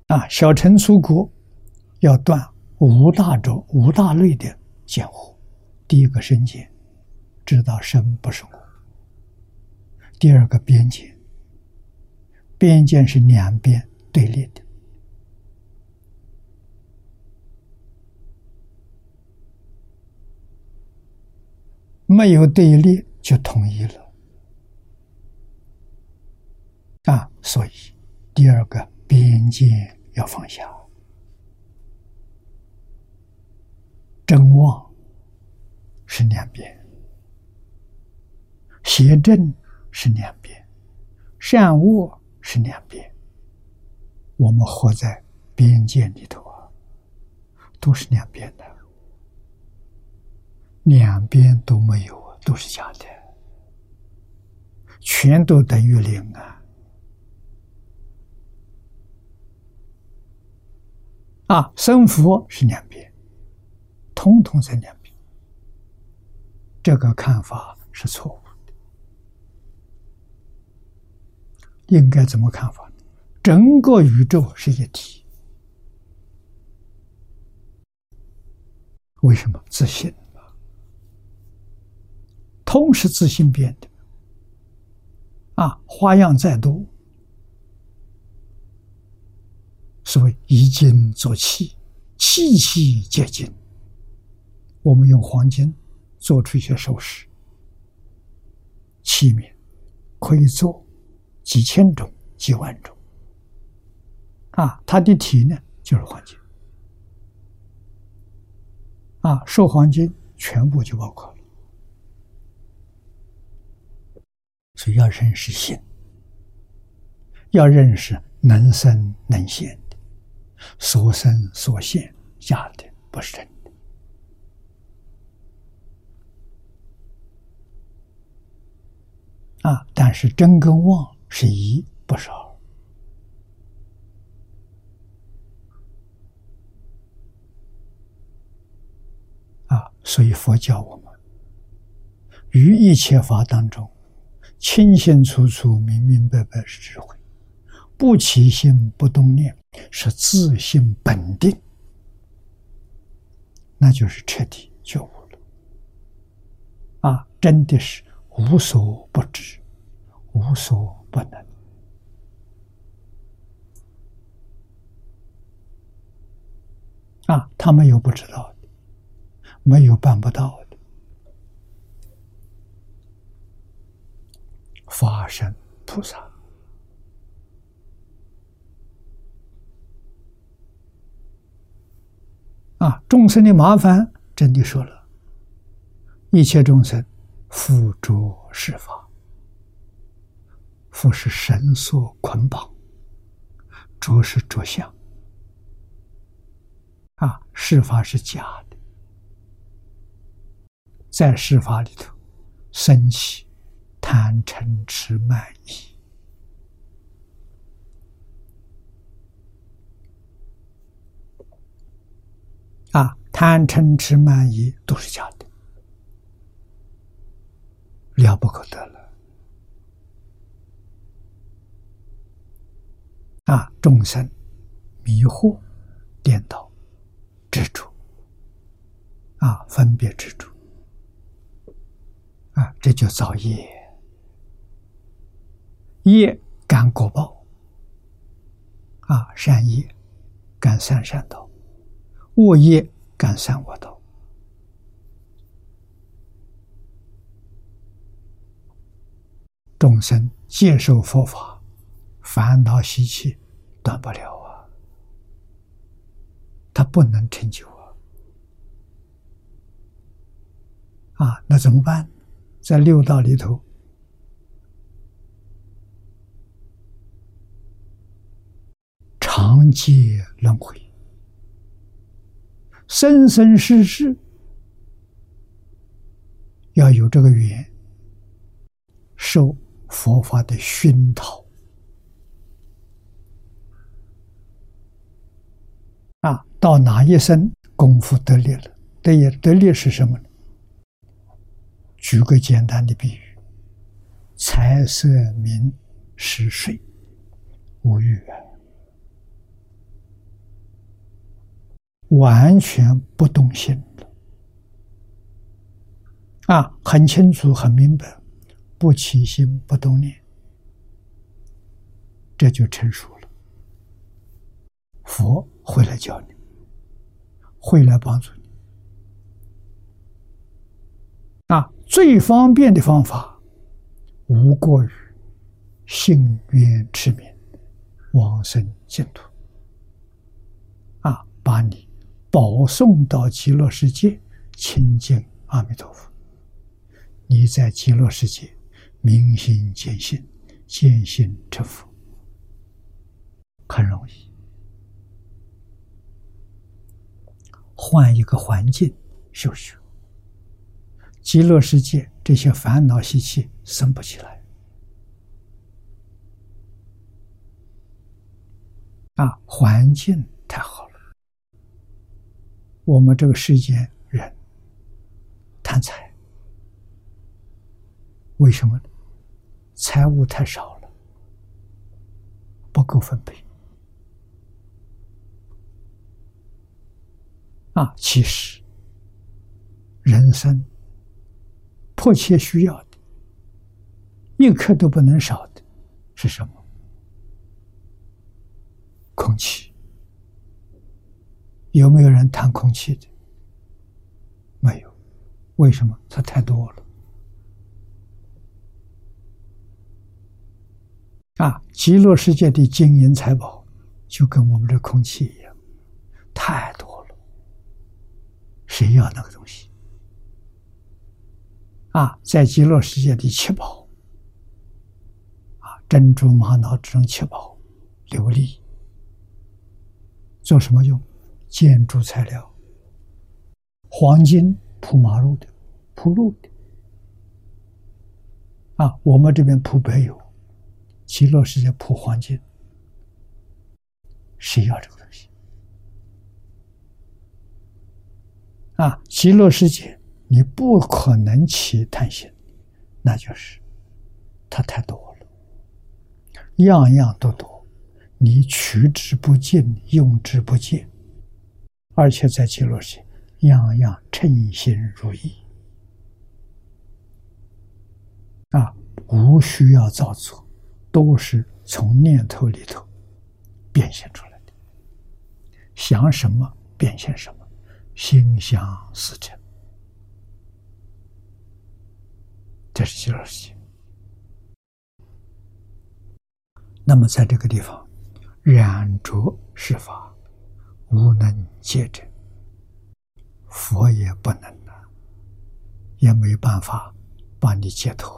S1: 啊，小乘出国要断五大洲、五大类的见惑。第一个身见，知道身不是我；第二个边界，边界是两边对立的。没有对立就统一了啊！所以第二个边界要放下，正妄是两边，邪正是两边，善恶是两边。我们活在边界里头啊，都是两边的。两边都没有，都是假的，全都等于零啊！啊，生佛是两边，通通在两边，这个看法是错误的。应该怎么看法？整个宇宙是一体，为什么自信？空是自性变的，啊，花样再多，所谓以金做器，器器皆金。我们用黄金做出一些首饰、器皿，可以做几千种、几万种。啊，它的体呢就是黄金，啊，受黄金全部就包括了。所以要认识心，要认识能生能现的，所生所现假的，不是真的。啊！但是真跟妄是一，不是二。啊！所以佛教我们于一切法当中。清清楚楚、明明白白是智慧，不起心不动念是自性本定，那就是彻底觉悟了。啊，真的是无所不知、无所不能。啊，他没有不知道的，没有办不到的。法身菩萨。啊，众生的麻烦真的说了，一切众生付诸事法，复是神所捆绑，着是着相。啊，事法是假的，在事法里头升起。贪嗔痴慢疑。啊，贪嗔痴慢疑都是假的，了不可得了。啊！众生迷惑、颠倒、执着，啊，分别执着，啊，这就造业，业感果报，啊，善业感善善道，恶业感善恶道。众生接受佛法，烦恼习气断不了啊！他不能成就啊！啊，那怎么办？在六道里头，长劫轮回，生生世世要有这个缘受。佛法的熏陶啊，到哪一生功夫得力了？得也得力是什么呢？举个简单的比喻：财色名食睡，无欲啊，完全不动心啊，很清楚，很明白。不起心不动念，这就成熟了。佛会来教你，会来帮助你。啊，最方便的方法，无过于信愿持名，往生净土。啊，把你保送到极乐世界，亲近阿弥陀佛。你在极乐世界。明心见性，见性成佛，很容易。换一个环境修学，极乐世界这些烦恼习气生不起来。啊，环境太好。我们这个世间人贪财，为什么呢？财物太少了，不够分配。啊，其实人生迫切需要的，一刻都不能少的，是什么？空气。有没有人谈空气的？没有。为什么？它太多了。啊，极乐世界的金银财宝，就跟我们这空气一样，太多了。谁要那个东西？啊，在极乐世界的七宝，啊，珍珠、玛瑙这种七宝，琉璃，做什么用？建筑材料。黄金铺马路的，铺路的。啊，我们这边铺柏油。极乐世界铺黄金，谁要这个东西？啊，极乐世界你不可能起贪心，那就是它太多了，样样都多，你取之不尽，用之不尽，而且在极乐世界，样样称心如意，啊，无需要造作。都是从念头里头变现出来的，想什么变现什么，心想事成，这是极乐世界。那么在这个地方，染着是法，无能解者，佛也不能了，也没办法帮你解脱。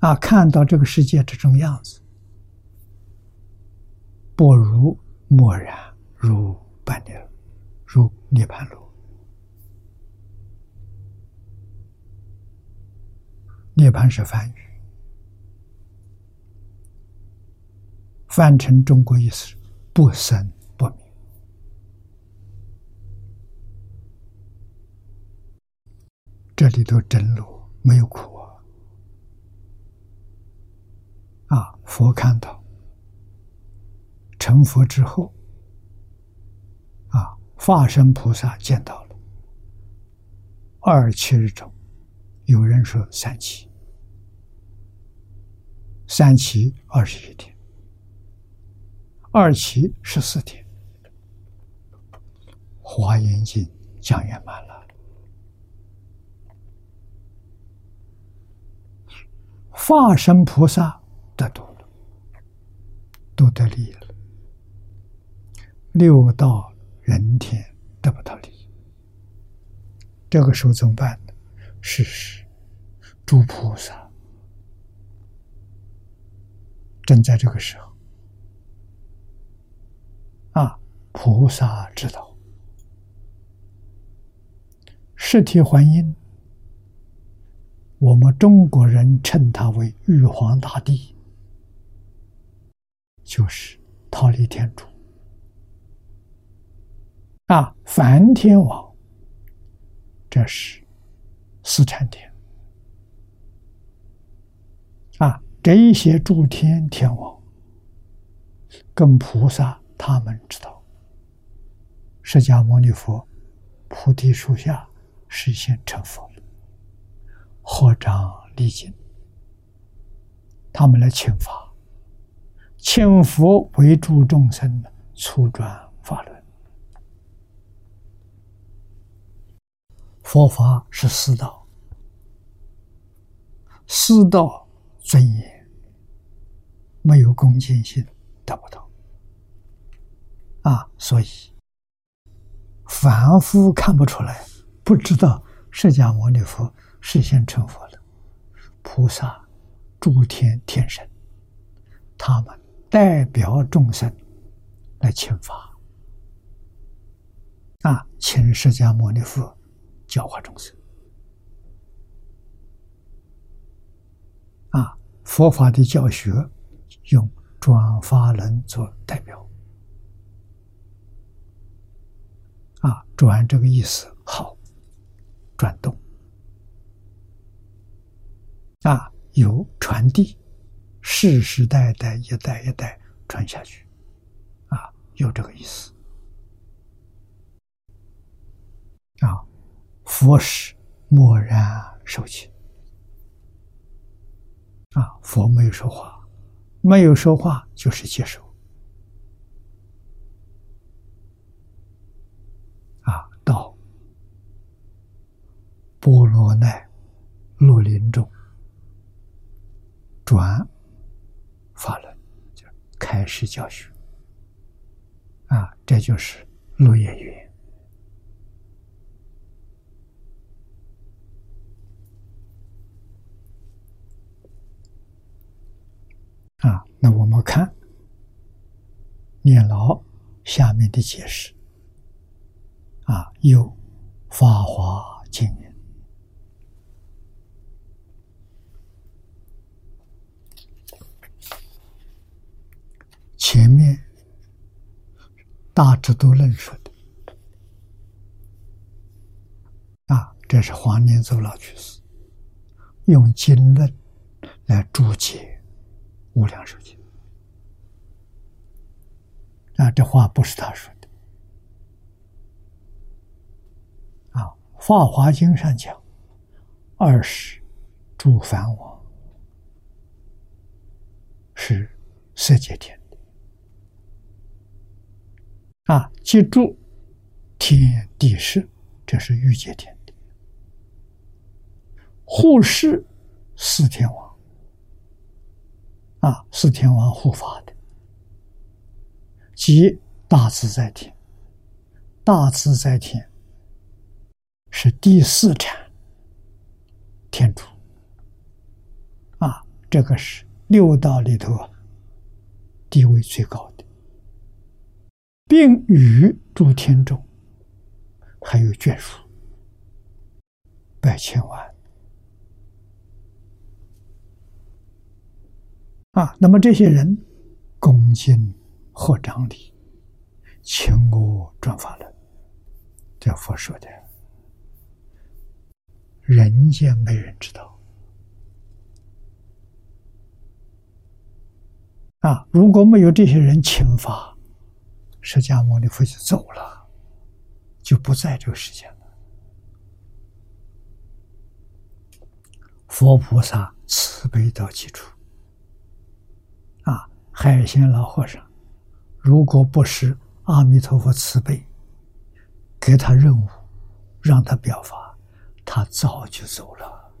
S1: 啊，看到这个世界这种样子，不如默然如半涅，如涅盘路。涅盘是梵语，翻成中国意思不生不灭。这里头真路没有苦。啊，啊佛看到成佛之后，啊，化身菩萨见到了二七日中，有人说三七，三七二十一天，二七十四天，华严经讲圆满了。化身菩萨得度了，都得利益了。六道人天得不到利益，这个时候怎么办呢？是是，诸菩萨正在这个时候啊，菩萨知道，实体还因。我们中国人称他为玉皇大帝，就是忉利天主啊，梵天王，这是四禅天啊，这一些诸天天王跟菩萨他们知道，释迦牟尼佛菩提树下实现成佛。合掌礼敬，他们来请法，请佛为助众生，出转法轮。佛法是四道，四道尊严，没有恭敬心得不到。啊，所以凡夫看不出来，不知道释迦牟尼佛。实现成佛了，菩萨、诸天天神，他们代表众生来请法，啊，请释迦牟尼佛教化众生，啊，佛法的教学用转发轮做代表，啊，转这个意思好，转动。啊，有传递，世世代代一代一代传下去，啊，有这个意思。啊，佛是默然受气。啊，佛没有说话，没有说话就是接受。啊，到波罗奈罗林中。转法轮，就开始教学啊，这就是落叶云啊。那我们看念老下面的解释啊，有法华经验。前面大致都论述的啊，这是黄念祖老居士用经论来注解《无量寿经》啊，这话不是他说的啊，《法华经》上讲，二十诸梵王是色界天。啊，记住，天地势，这是欲界天的护世四天王。啊，四天王护法的，即大自在天。大自在天是第四禅天主。啊，这个是六道里头地位最高的。并与诸天众还有眷属百千万啊！那么这些人恭敬合掌礼，请我转法轮，这佛说的，人间没人知道啊，如果没有这些人请法，释迦牟尼佛就走了，就不在这个世间了。佛菩萨慈悲到极处。啊，海鲜老和尚，如果不是阿弥陀佛慈悲，给他任务，让他表法，他早就走了。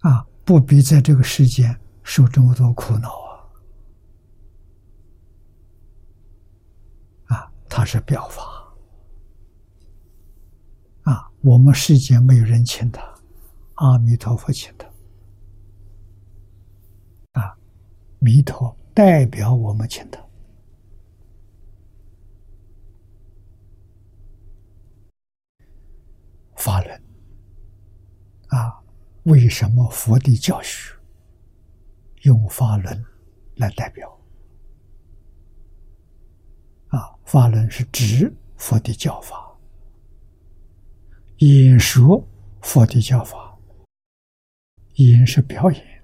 S1: 啊，不必在这个世间受这么多苦恼啊！啊，他是表法啊，我们世间没有人请他，阿弥陀佛请他啊，弥陀代表我们请他法轮啊。为什么佛的教学用法轮来代表？啊，法轮是指佛的教法，演说佛的教法，演是表演，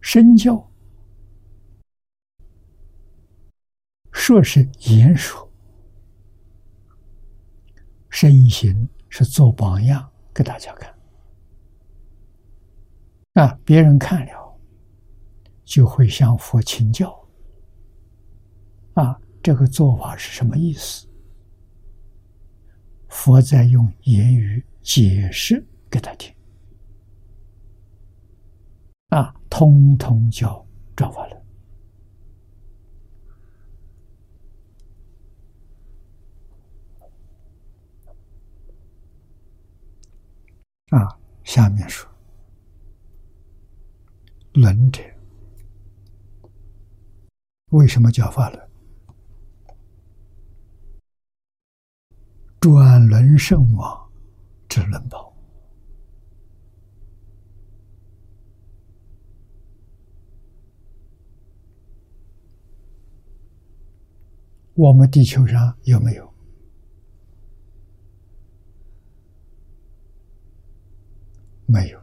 S1: 身教说是演说，身行。是做榜样给大家看，啊，别人看了就会向佛请教，啊，这个做法是什么意思？佛在用言语解释给他听，啊，通通叫转法轮。啊，下面说，轮者为什么叫法轮？转轮圣王之轮宝，我们地球上有没有？没有，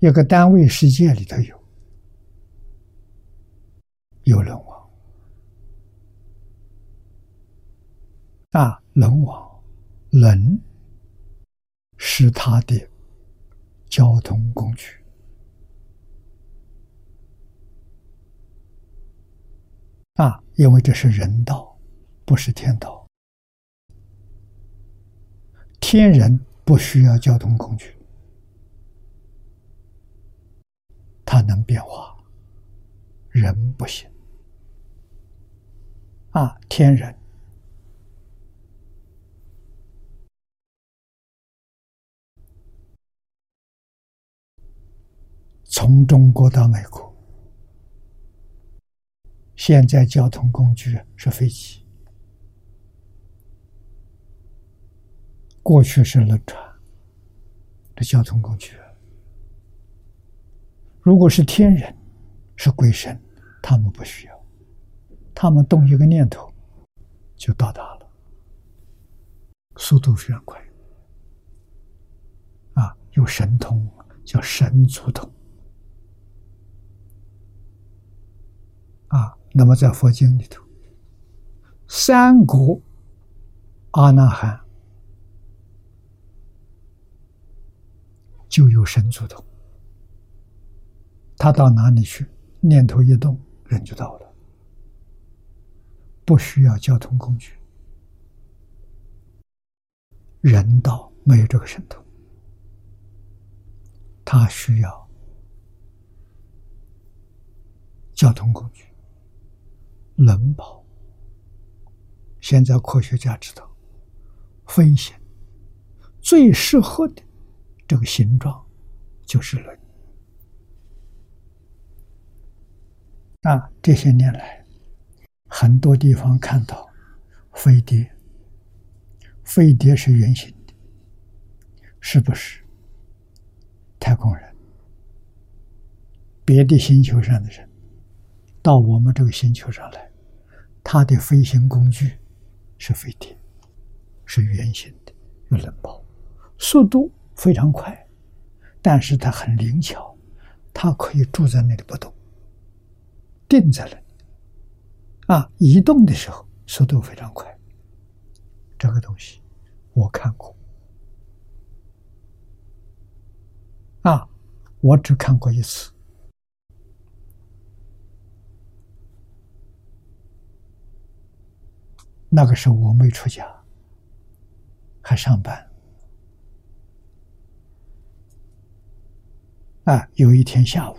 S1: 一个单位世界里头有，有人王。啊，人王人是他的交通工具。啊，因为这是人道，不是天道，天人。不需要交通工具，它能变化，人不行。啊，天人从中国到美国，现在交通工具是飞机。过去是轮船的交通工具，如果是天人，是鬼神，他们不需要，他们动一个念头就到达了，速度非常快。啊，有神通叫神足通。啊，那么在佛经里头，三国阿那含。就有神足通，他到哪里去，念头一动，人就到了，不需要交通工具。人道没有这个神通，他需要交通工具，能跑。现在科学家知道，飞行最适合的。这个形状就是轮那！这些年来，很多地方看到飞碟，飞碟是圆形的，是不是？太空人、别的星球上的人到我们这个星球上来，他的飞行工具是飞碟，是圆形的，有冷泡，速度非常快，但是它很灵巧，它可以住在那里不动，定在那里，啊，移动的时候速度非常快。这个东西我看过，啊，我只看过一次。那个时候我没出家，还上班。啊，有一天下午，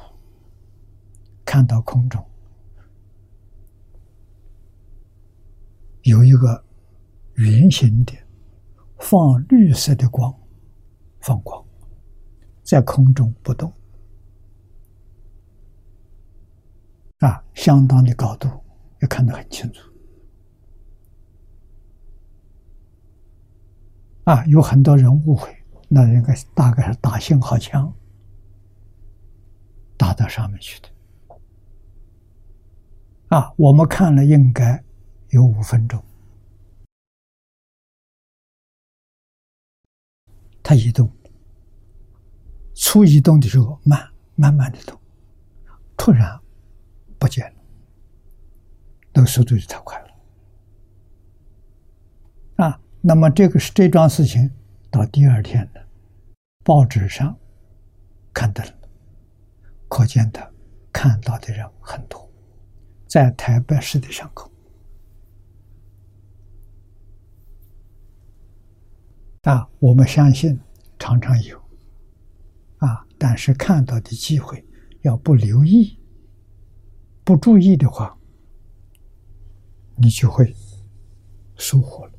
S1: 看到空中有一个圆形的放绿色的光，放光在空中不动，啊，相当的高度，也看得很清楚。啊，有很多人误会，那应该大概是打信号枪打到上面去的。啊，我们看了应该有五分钟，它移动，初移动的时候慢，慢慢的动，突然不见了，那个速度就太快了。啊。那么这个是这桩事情，到第二天的报纸上刊登了，可见的看到的人很多，在台北市的上空啊，我们相信常常有啊，但是看到的机会要不留意、不注意的话，你就会疏忽了。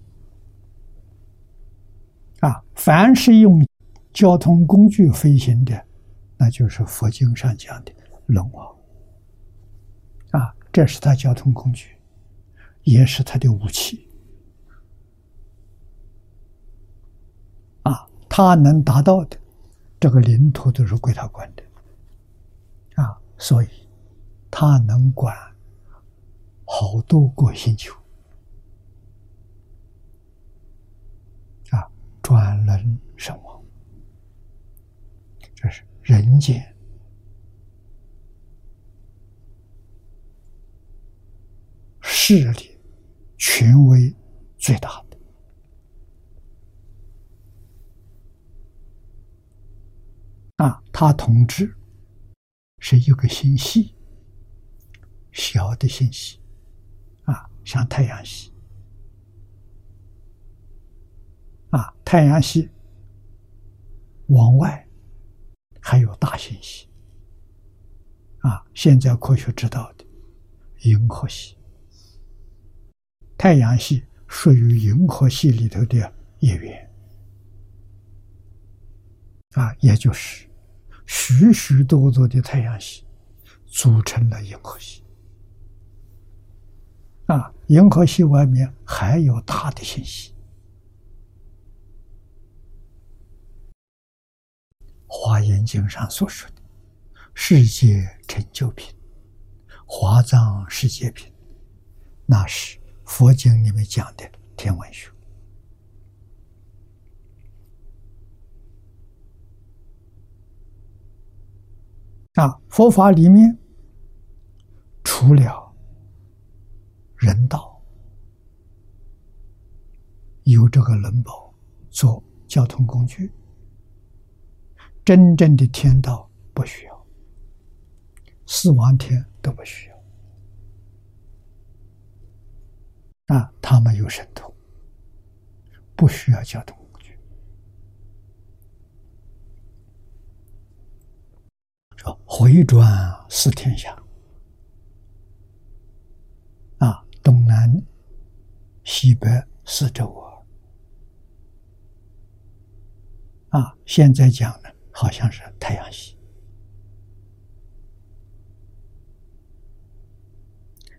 S1: 啊，凡是用交通工具飞行的，那就是佛经上讲的龙王。啊，这是他交通工具，也是他的武器。啊，他能达到的，这个领土都是归他管的。啊，所以他能管好多个星球。啊转轮神王，这是人间势力、权威最大的啊！他统治是一个星系，小的星系啊，像太阳系。啊，太阳系往外还有大星系啊！现在科学知道的银河系，太阳系属于银河系里头的一员啊，也就是许许多多的太阳系组成了银河系啊！银河系外面还有大的星系。华严经上所说的“世界成就品”、“华藏世界品”，那是佛经里面讲的天文学。啊，佛法里面除了人道，有这个轮宝做交通工具。真正的天道不需要，四王天都不需要啊，他们有神通，不需要交通工具。说回转四天下啊，东南西北四周啊，现在讲呢。好像是太阳系，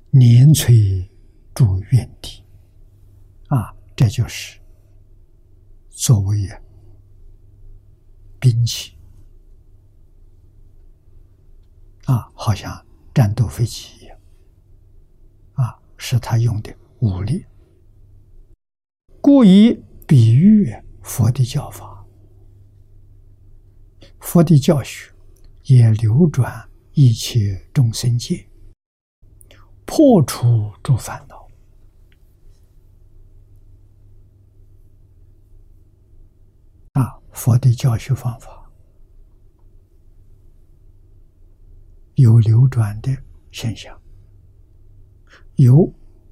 S1: 年垂住原地，啊，这就是作为兵器，啊，好像战斗飞机一样，啊，是他用的武力，故意比喻佛的教法，佛的教学也流转一切众生界，破除诸烦恼。啊，佛的教学方法有流转的现象，有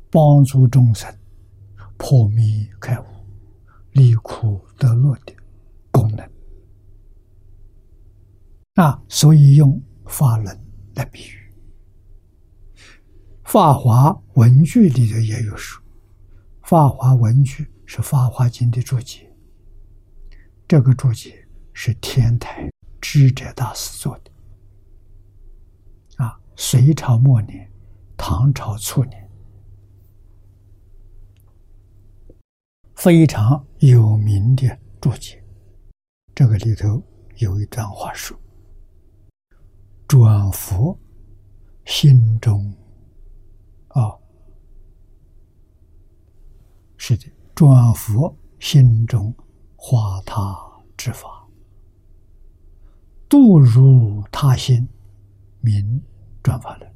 S1: 帮助众生破迷开悟、离苦得乐的啊，所以用法轮来比喻，《法华文具》里头也有说，《法华文具》是《法华经》的注解。这个注解是天台智者大师做的，啊，隋朝末年、唐朝初年，非常有名的注解。这个里头有一段话说：“转佛心中，啊，是的，转佛心中。”化他之法，度入他心，名转法轮。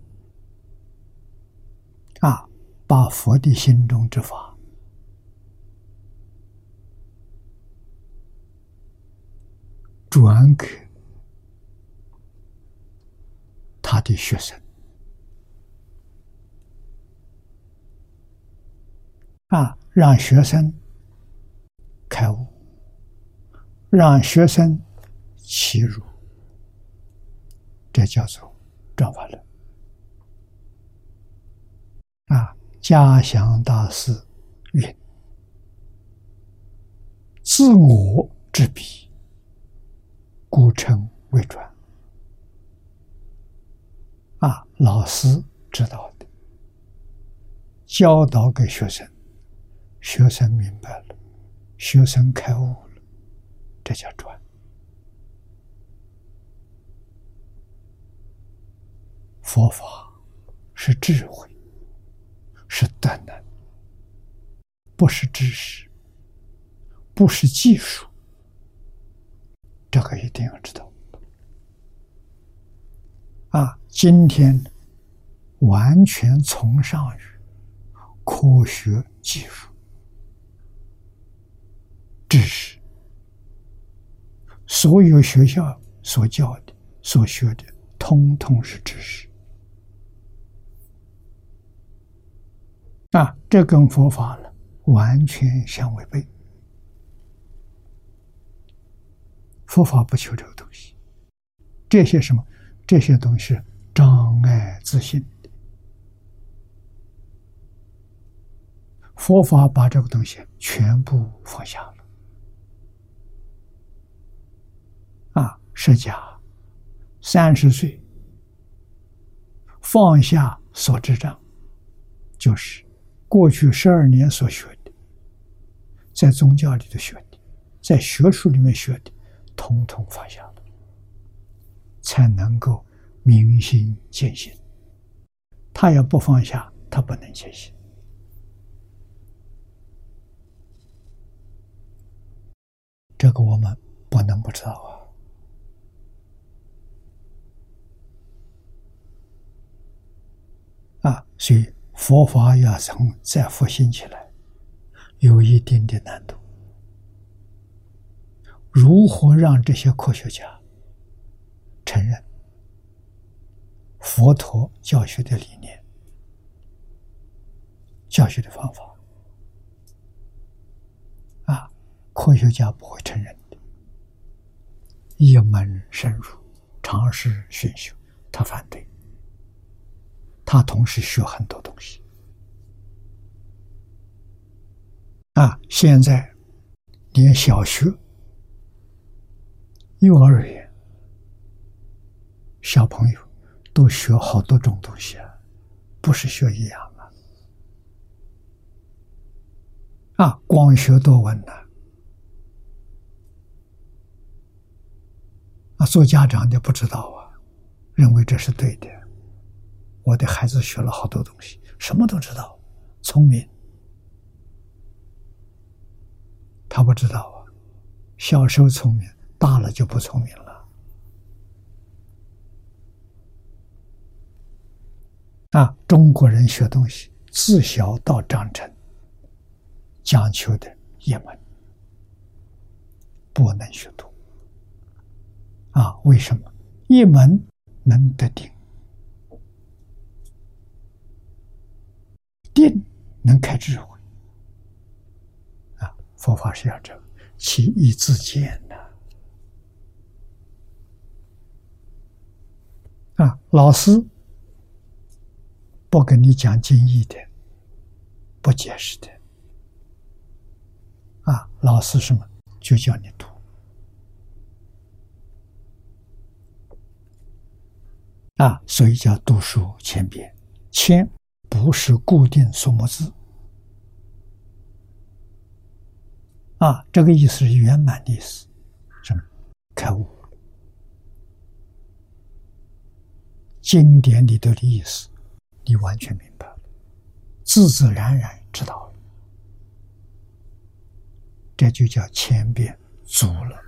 S1: 啊，把佛的心中之法转给他的学生，啊，让学生开悟。让学生起入，这叫做转法轮。啊，嘉祥大师云：“自我之笔，故称为转。”啊，老师知道的，教导给学生，学生明白了，学生开悟了。这叫转。佛法是智慧，是德能，不是知识，不是技术。这个一定要知道。啊，今天完全崇尚于科学技术、知识。所有学校所教的、所学的，通通是知识。啊，这跟佛法了完全相违背。佛法不求这个东西，这些什么？这些东西障碍自信。佛法把这个东西全部放下了。啊释迦三十岁放下所知障，就是过去十二年所学的，在宗教里头学的，在学术里面学的，统统放下了，才能够明心见性。他要不放下，他不能见性。这个我们不能不知道啊。啊，所以佛法要从再复兴起来，有一定的难度。如何让这些科学家承认佛陀教学的理念、教学的方法？啊，科学家不会承认的。一门深入，尝试熏修，他反对。他同时学很多东西啊！现在连小学、幼儿园小朋友都学好多种东西啊，不是学一样啊！啊，光学多闻呐！啊，做家长的不知道啊，认为这是对的。我的孩子学了好多东西，什么都知道，聪明。他不知道啊，小时候聪明，大了就不聪明了。啊，中国人学东西，自小到长成，讲求的一门，不能学多。啊，为什么？一门能得定，定能开智慧。啊，佛法是要这，其义自见的。啊，老师不跟你讲经义的，不解释的。啊，老师什么就叫你读。啊，所以叫读书千遍。千不是固定数目字，啊，这个意思是圆满的意思，什么？开悟。经典里头的意思，你完全明白了，自自然然知道了，这就叫千变足了。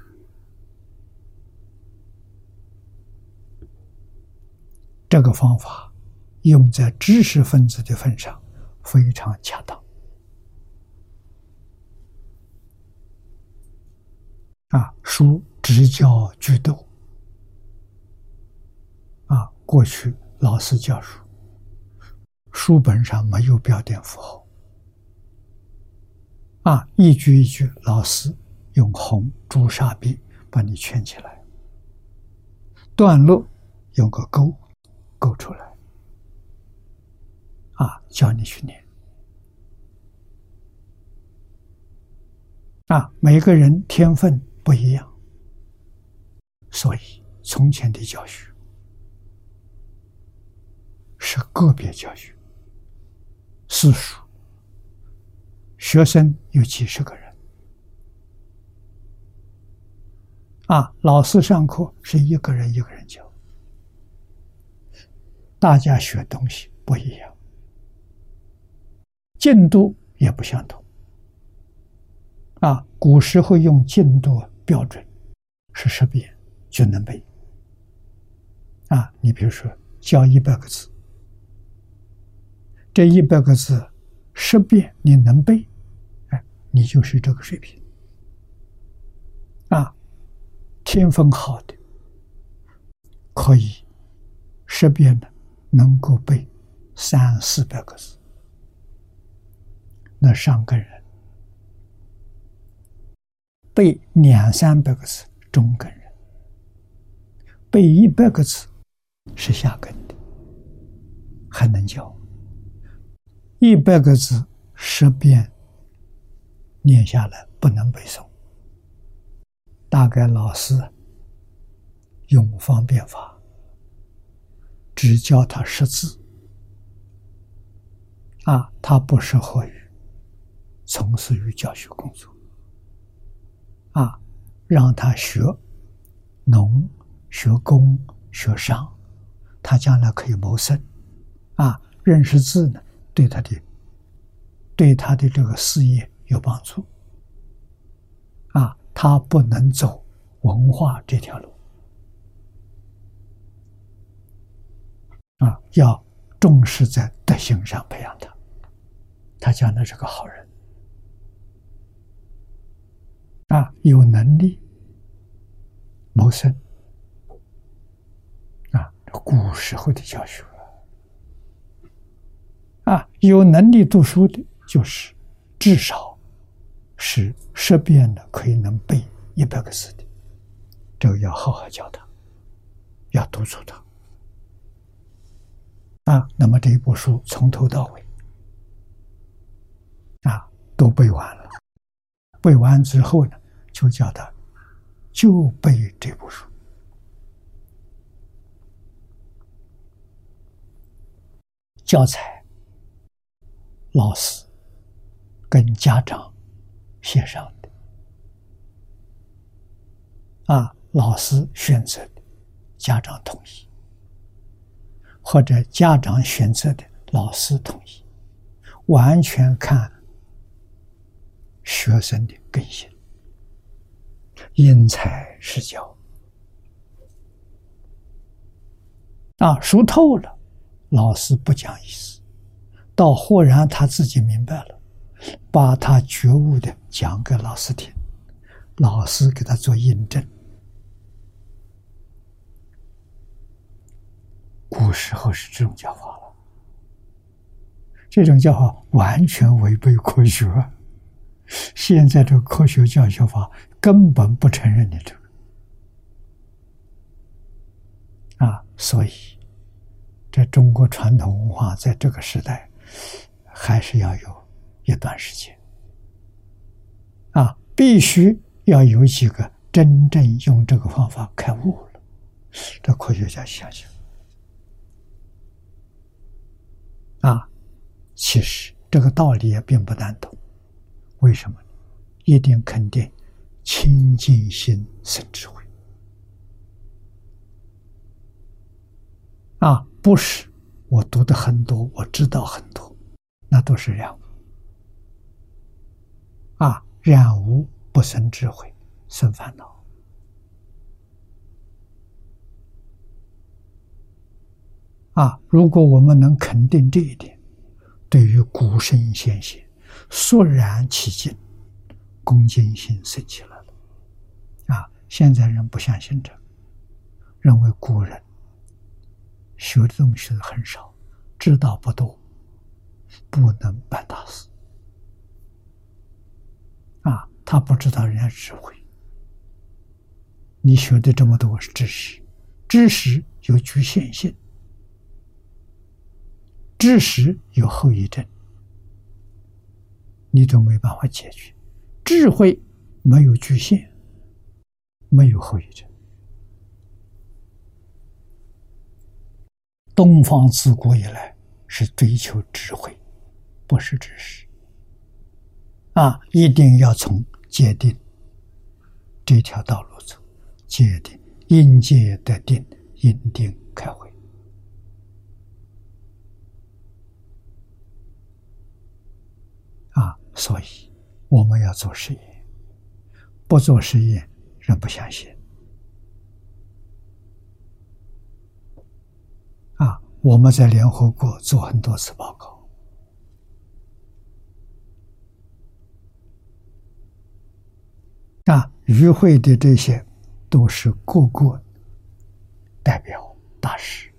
S1: 这个方法用在知识分子的份上非常恰当。啊，书直教句读。啊，过去老师教书，书本上没有标点符号。啊，一句一句，老师用红朱砂笔把你圈起来，段落用个勾。勾出来，啊，教你去念，啊，每个人天分不一样，所以从前的教学是个别教学，私塾，学生有几十个人，啊，老师上课是一个人一个人教。大家学东西不一样，进度也不相同。啊，古时候用进度标准是十遍就能背。啊，你比如说教一百个字，这一百个字十遍你能背，哎，你就是这个水平。啊，天分好的可以十遍的。能够背三四百个字，那上根人背两三百个字，中根人背一百个字是下根的，还能教一百个字十遍念下来不能背诵，大概老师用方便法。只教他识字，啊，他不适合于从事于教学工作，啊，让他学农、学工、学商，他将来可以谋生，啊，认识字呢，对他的对他的这个事业有帮助，啊，他不能走文化这条路。啊，要重视在德行上培养他，他将来是个好人。啊，有能力谋生。啊，古时候的教学。啊，有能力读书的，就是至少是十遍的，可以能背一百个字的，这个要好好教他，要督促他。啊，那么这一部书从头到尾，啊，都背完了。背完之后呢，就叫他就背这部书。教材，老师跟家长协商的，啊，老师选择的，家长同意。或者家长选择的，老师同意，完全看学生的根性。因材施教。啊，熟透了，老师不讲意思，到忽然他自己明白了，把他觉悟的讲给老师听，老师给他做印证。古时候是这种教法了，这种教法完全违背科学。现在这个科学教学法根本不承认你这个。啊，所以，这中国传统文化在这个时代，还是要有一段时间。啊，必须要有几个真正用这个方法开悟了，这科学家相信。啊，其实这个道理也并不难懂，为什么？一定肯定清净心生智慧。啊，不是我读的很多，我知道很多，那都是染污。啊，染污不生智慧，生烦恼。啊，如果我们能肯定这一点，对于古圣先贤，肃然起敬，恭敬心升起来了。啊，现在人不相信这，认为古人。学的东西很少，知道不多，不能办大事。啊，他不知道人家智慧。你学的这么多知识，知识有局限性，知识有后遗症，你都没办法解决。智慧没有局限，没有后遗症。东方自古以来是追求智慧，不是知识。啊，一定要从界定这条道路走，界定因界的定，因定开会。啊，所以我们要做实验，不做实验，人不相信啊。我们在联合国做很多次报告，啊，与会的这些都是各国代表大使，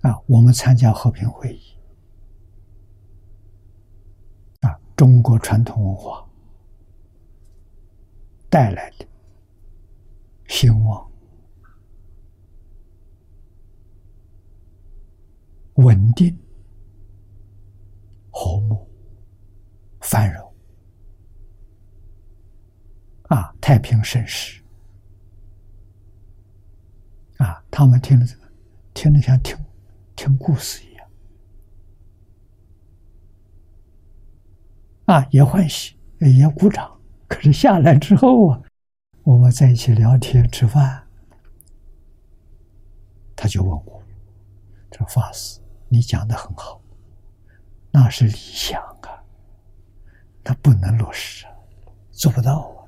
S1: 啊，我们参加和平会议，啊，中国传统文化带来的。兴旺、稳定、和睦、繁荣啊，太平盛世啊！他们听了这个，听得像听听故事一样啊，也欢喜，也鼓掌。可是下来之后啊。我们在一起聊天吃饭，他就问我：“这法师，你讲的很好，那是理想啊，那不能落实啊，做不到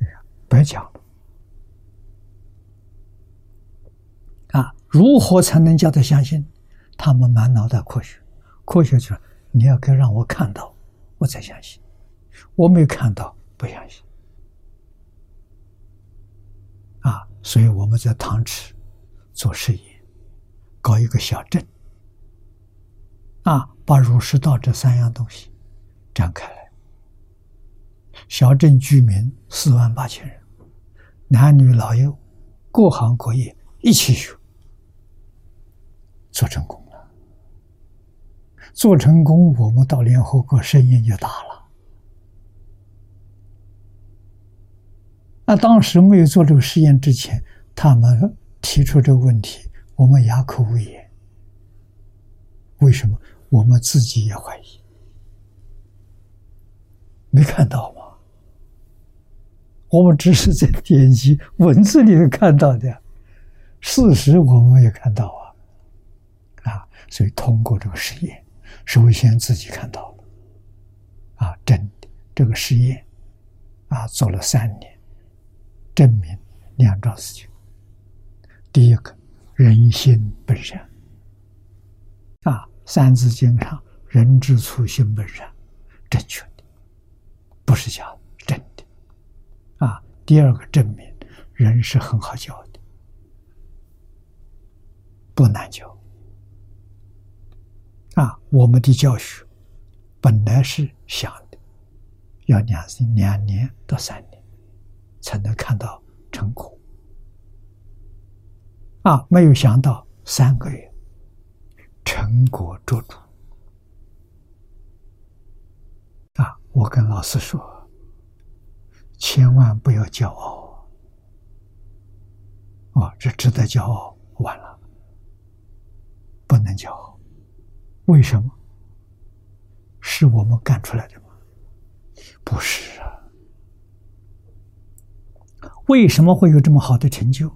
S1: 啊，白讲了啊！如何才能叫他相信？他们满脑袋科学，科学就是你要该让我看到，我才相信，我没有看到，不相信。”啊，所以我们在唐池做实验，搞一个小镇，啊，把儒释道这三样东西展开来。小镇居民四万八千人，男女老幼，各行各业一起学，做成功了。做成功，我们到联合国声音就大了。那当时没有做这个实验之前，他们提出这个问题，我们哑口无言。为什么？我们自己也怀疑，没看到吗？我们只是在点击文字里头看到的，事实我们也看到啊，啊，所以通过这个实验，首先自己看到了，啊，真的这个实验啊，做了三年，证明两桩事情。第一个，人心本善，《三字经》上“人之初，性本善”，正确的，不是假的，真的啊。第二个，证明人是很好教的，不难教啊。我们的教学本来是想的，要两两年到三年才能看到成果。啊，没有想到三个月，成果做主。啊，我跟老师说，千万不要骄傲。啊，这值得骄傲，完了，不能骄傲。为什么？是我们干出来的吗？不是啊。为什么会有这么好的成就？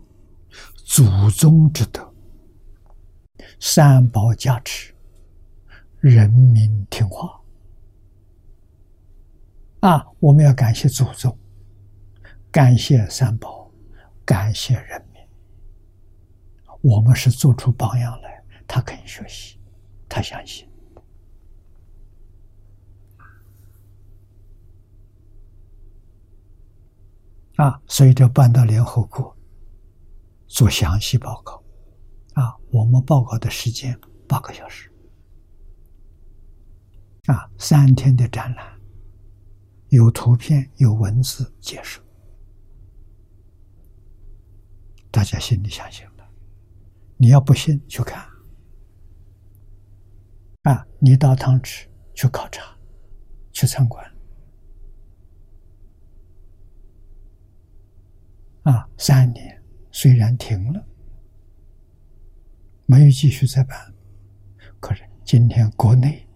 S1: 祖宗之德，三宝加持，人民听话啊！我们要感谢祖宗，感谢三宝，感谢人民。我们是做出榜样来，他肯学习，他相信啊！所以这搬到联合国。做详细报告，啊，我们报告的时间八个小时，啊，三天的展览，有图片有文字解释，大家心里相信了。你要不信，去看，啊，你到汤池去考察，去参观，啊，三年。虽然停了，没有继续再办，可是今天国内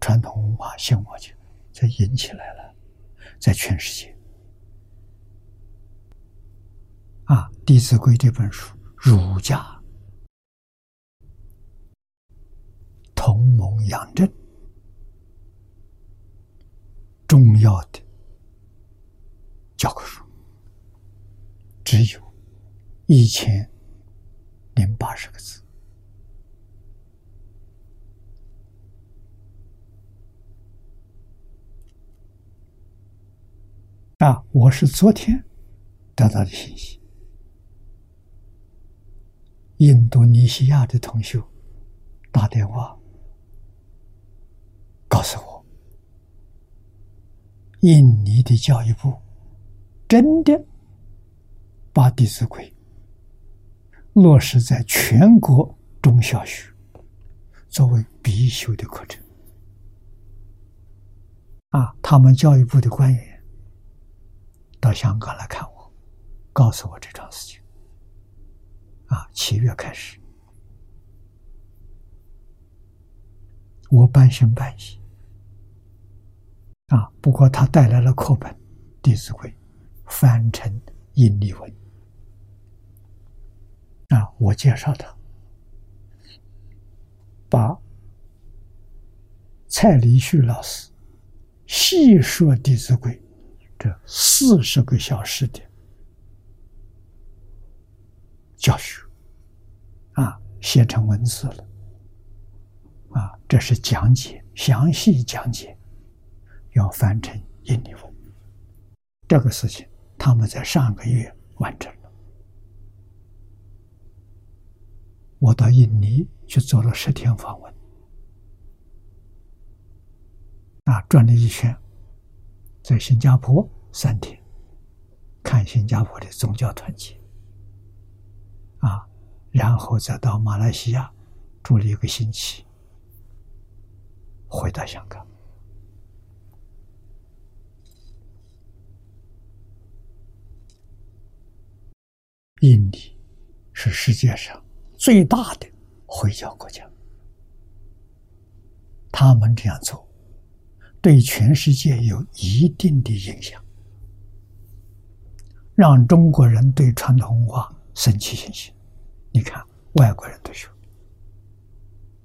S1: 传统文化兴旺起，才引起来了，在全世界啊，《弟子规》这本书，儒家同盟养正重要的教科书，只有。一千零八十个字啊！我是昨天得到的信息，印度尼西亚的同学打电话告诉我，印尼的教育部真的把《弟子规》。落实在全国中小学作为必修的课程啊！他们教育部的官员到香港来看我，告诉我这桩事情啊。七月开始，我半信半疑啊。不过他带来了课本《弟子规》，翻成印尼文。啊！我介绍他，把蔡礼旭老师细说《弟子规》这四十个小时的教学啊，写成文字了。啊，这是讲解，详细讲解，要翻成印尼文。这个事情，他们在上个月完成了。我到印尼去做了十天访问，啊，转了一圈，在新加坡三天，看新加坡的宗教团结，啊，然后再到马来西亚住了一个星期，回到香港。印尼是世界上。最大的回教国家，他们这样做，对全世界有一定的影响，让中国人对传统文化升起信心。你看，外国人都学，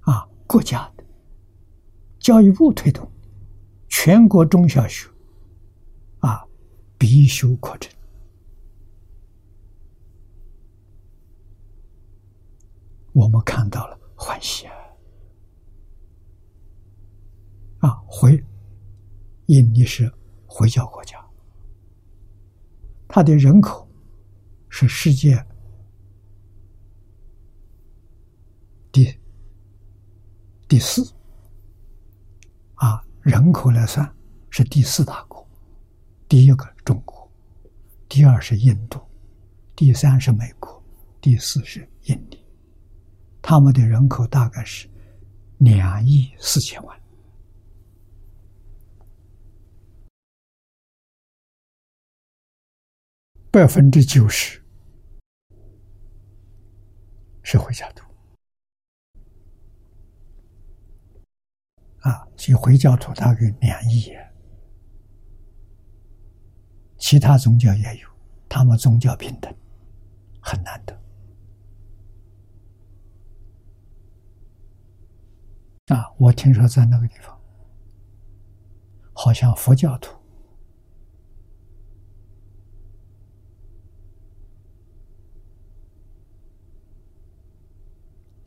S1: 啊，国家的教育部推动，全国中小学啊必修课程。我们看到了欢喜啊！啊，回印尼是回教国家，它的人口是世界第第四啊，人口来算是第四大国，第一个中国，第二是印度，第三是美国，第四是印尼。他们的人口大概是两亿四千万，百分之九十是回教徒啊，所以回教徒大概两亿人，其他宗教也有，他们宗教平等，很难得。啊，我听说在那个地方，好像佛教徒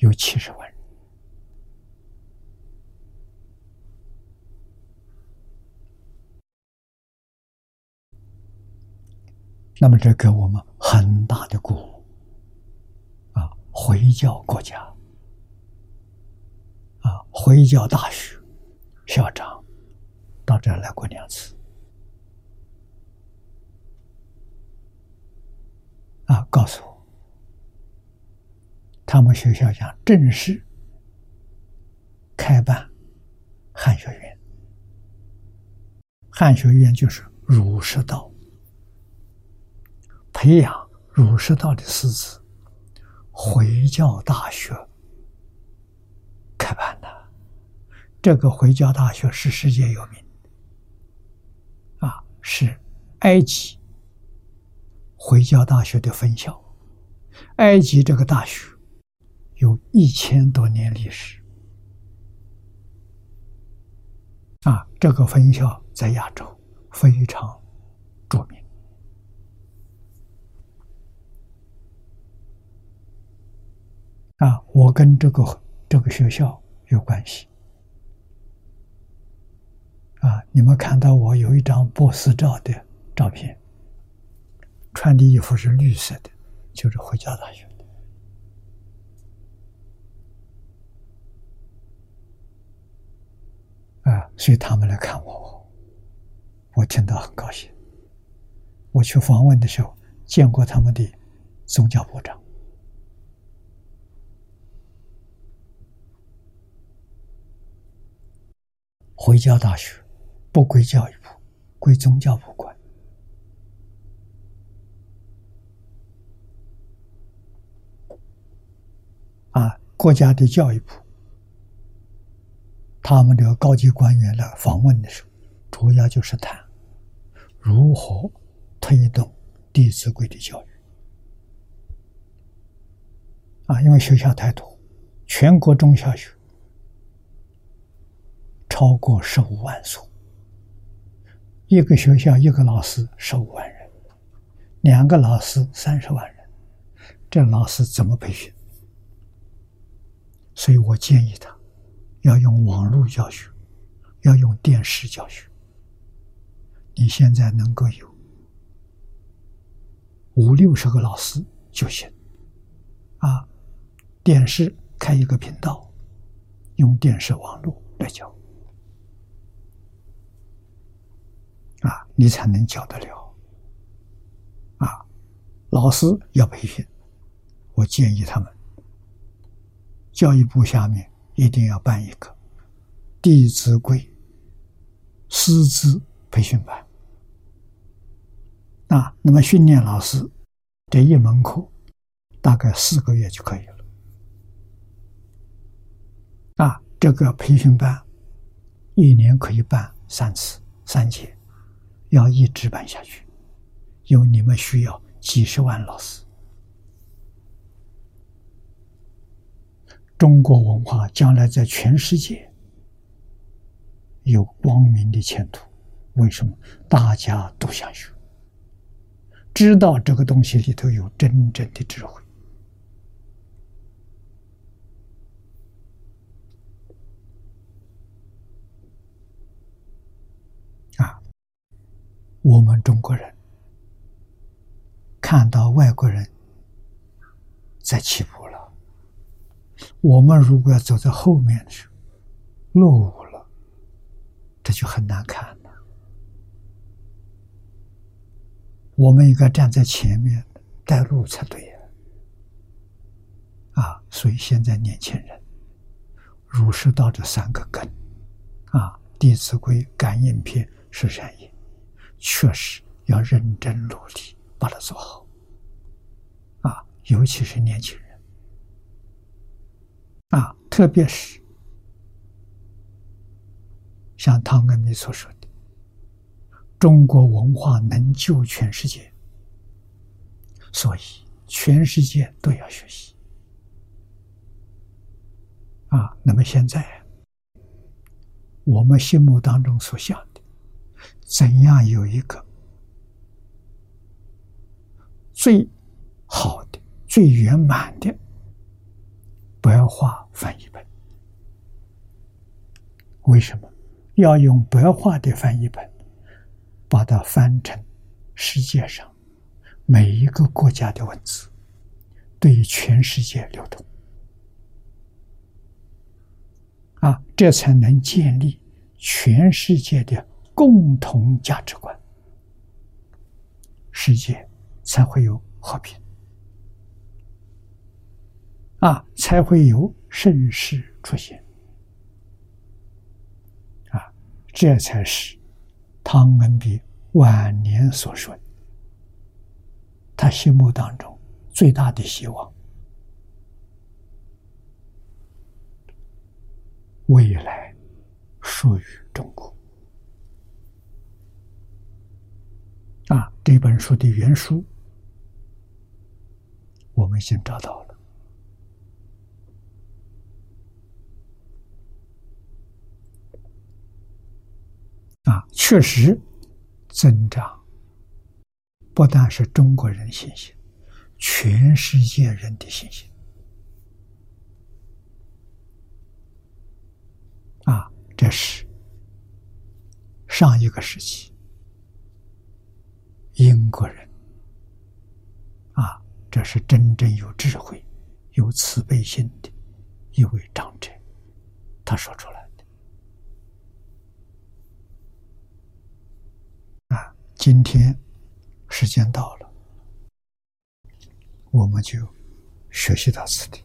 S1: 有七十万人。那么，这给我们很大的鼓舞啊！回教国家啊。回教大学校长到这儿来过两次，啊，告诉我，他们学校将正式开办汉学院。汉学院就是儒释道，培养儒释道的师资。回教大学开办的。这个回教大学是世界有名，啊，是埃及回教大学的分校。埃及这个大学有一千多年历史，啊，这个分校在亚洲非常著名。啊，我跟这个这个学校有关系。啊！你们看到我有一张波斯照的照片，穿的衣服是绿色的，就是回教大学的。啊，所以他们来看我，我听到很高兴。我去访问的时候，见过他们的宗教部长，回教大学。不归教育部，归宗教部管。啊，国家的教育部，他们的高级官员来访问的时候，主要就是谈如何推动《弟子规》的教育。啊，因为学校太多，全国中小学超过十五万所。一个学校一个老师十五万人，两个老师三十万人，这老师怎么培训？所以我建议他要用网络教学，要用电视教学。你现在能够有五六十个老师就行，啊，电视开一个频道，用电视网络来教。啊，你才能教得了。啊，老师要培训，我建议他们，教育部下面一定要办一个《弟子规》师资培训班。啊，那么训练老师这一门课大概四个月就可以了。啊，这个培训班一年可以办三次，三节。要一直办下去，因为你们需要几十万老师。中国文化将来在全世界有光明的前途。为什么？大家都想学，知道这个东西里头有真正的智慧。啊，我们中国人看到外国人在起步，我们如果要走在后面的时候，落伍了，这就很难看了。我们应该站在前面带路才对呀！啊，所以现在年轻人，儒释道这三个根，啊，《弟子规》《感应篇》是善业，确实要认真努力把它做好。啊，尤其是年轻人，啊，特别是像汤恩比所说的。中国文化能救全世界，所以全世界都要学习。啊，那么现在我们心目当中所想的，怎样有一个最好的、最圆满的白话翻译本？为什么要用白话的翻译本？把它翻成世界上每一个国家的文字，对全世界流通啊，这才能建立全世界的共同价值观，世界才会有和平啊，才会有盛世出现啊，这才是。汤恩比晚年所说：“他心目当中最大的希望，未来属于中国。”啊，这本书的原书我们已经找到了。啊，确实增长，不但是中国人信心，全世界人的信心。啊，这是上一个时期英国人，啊，这是真正有智慧、有慈悲心的一位长者，他说出来。今天时间到了，我们就学习到此地。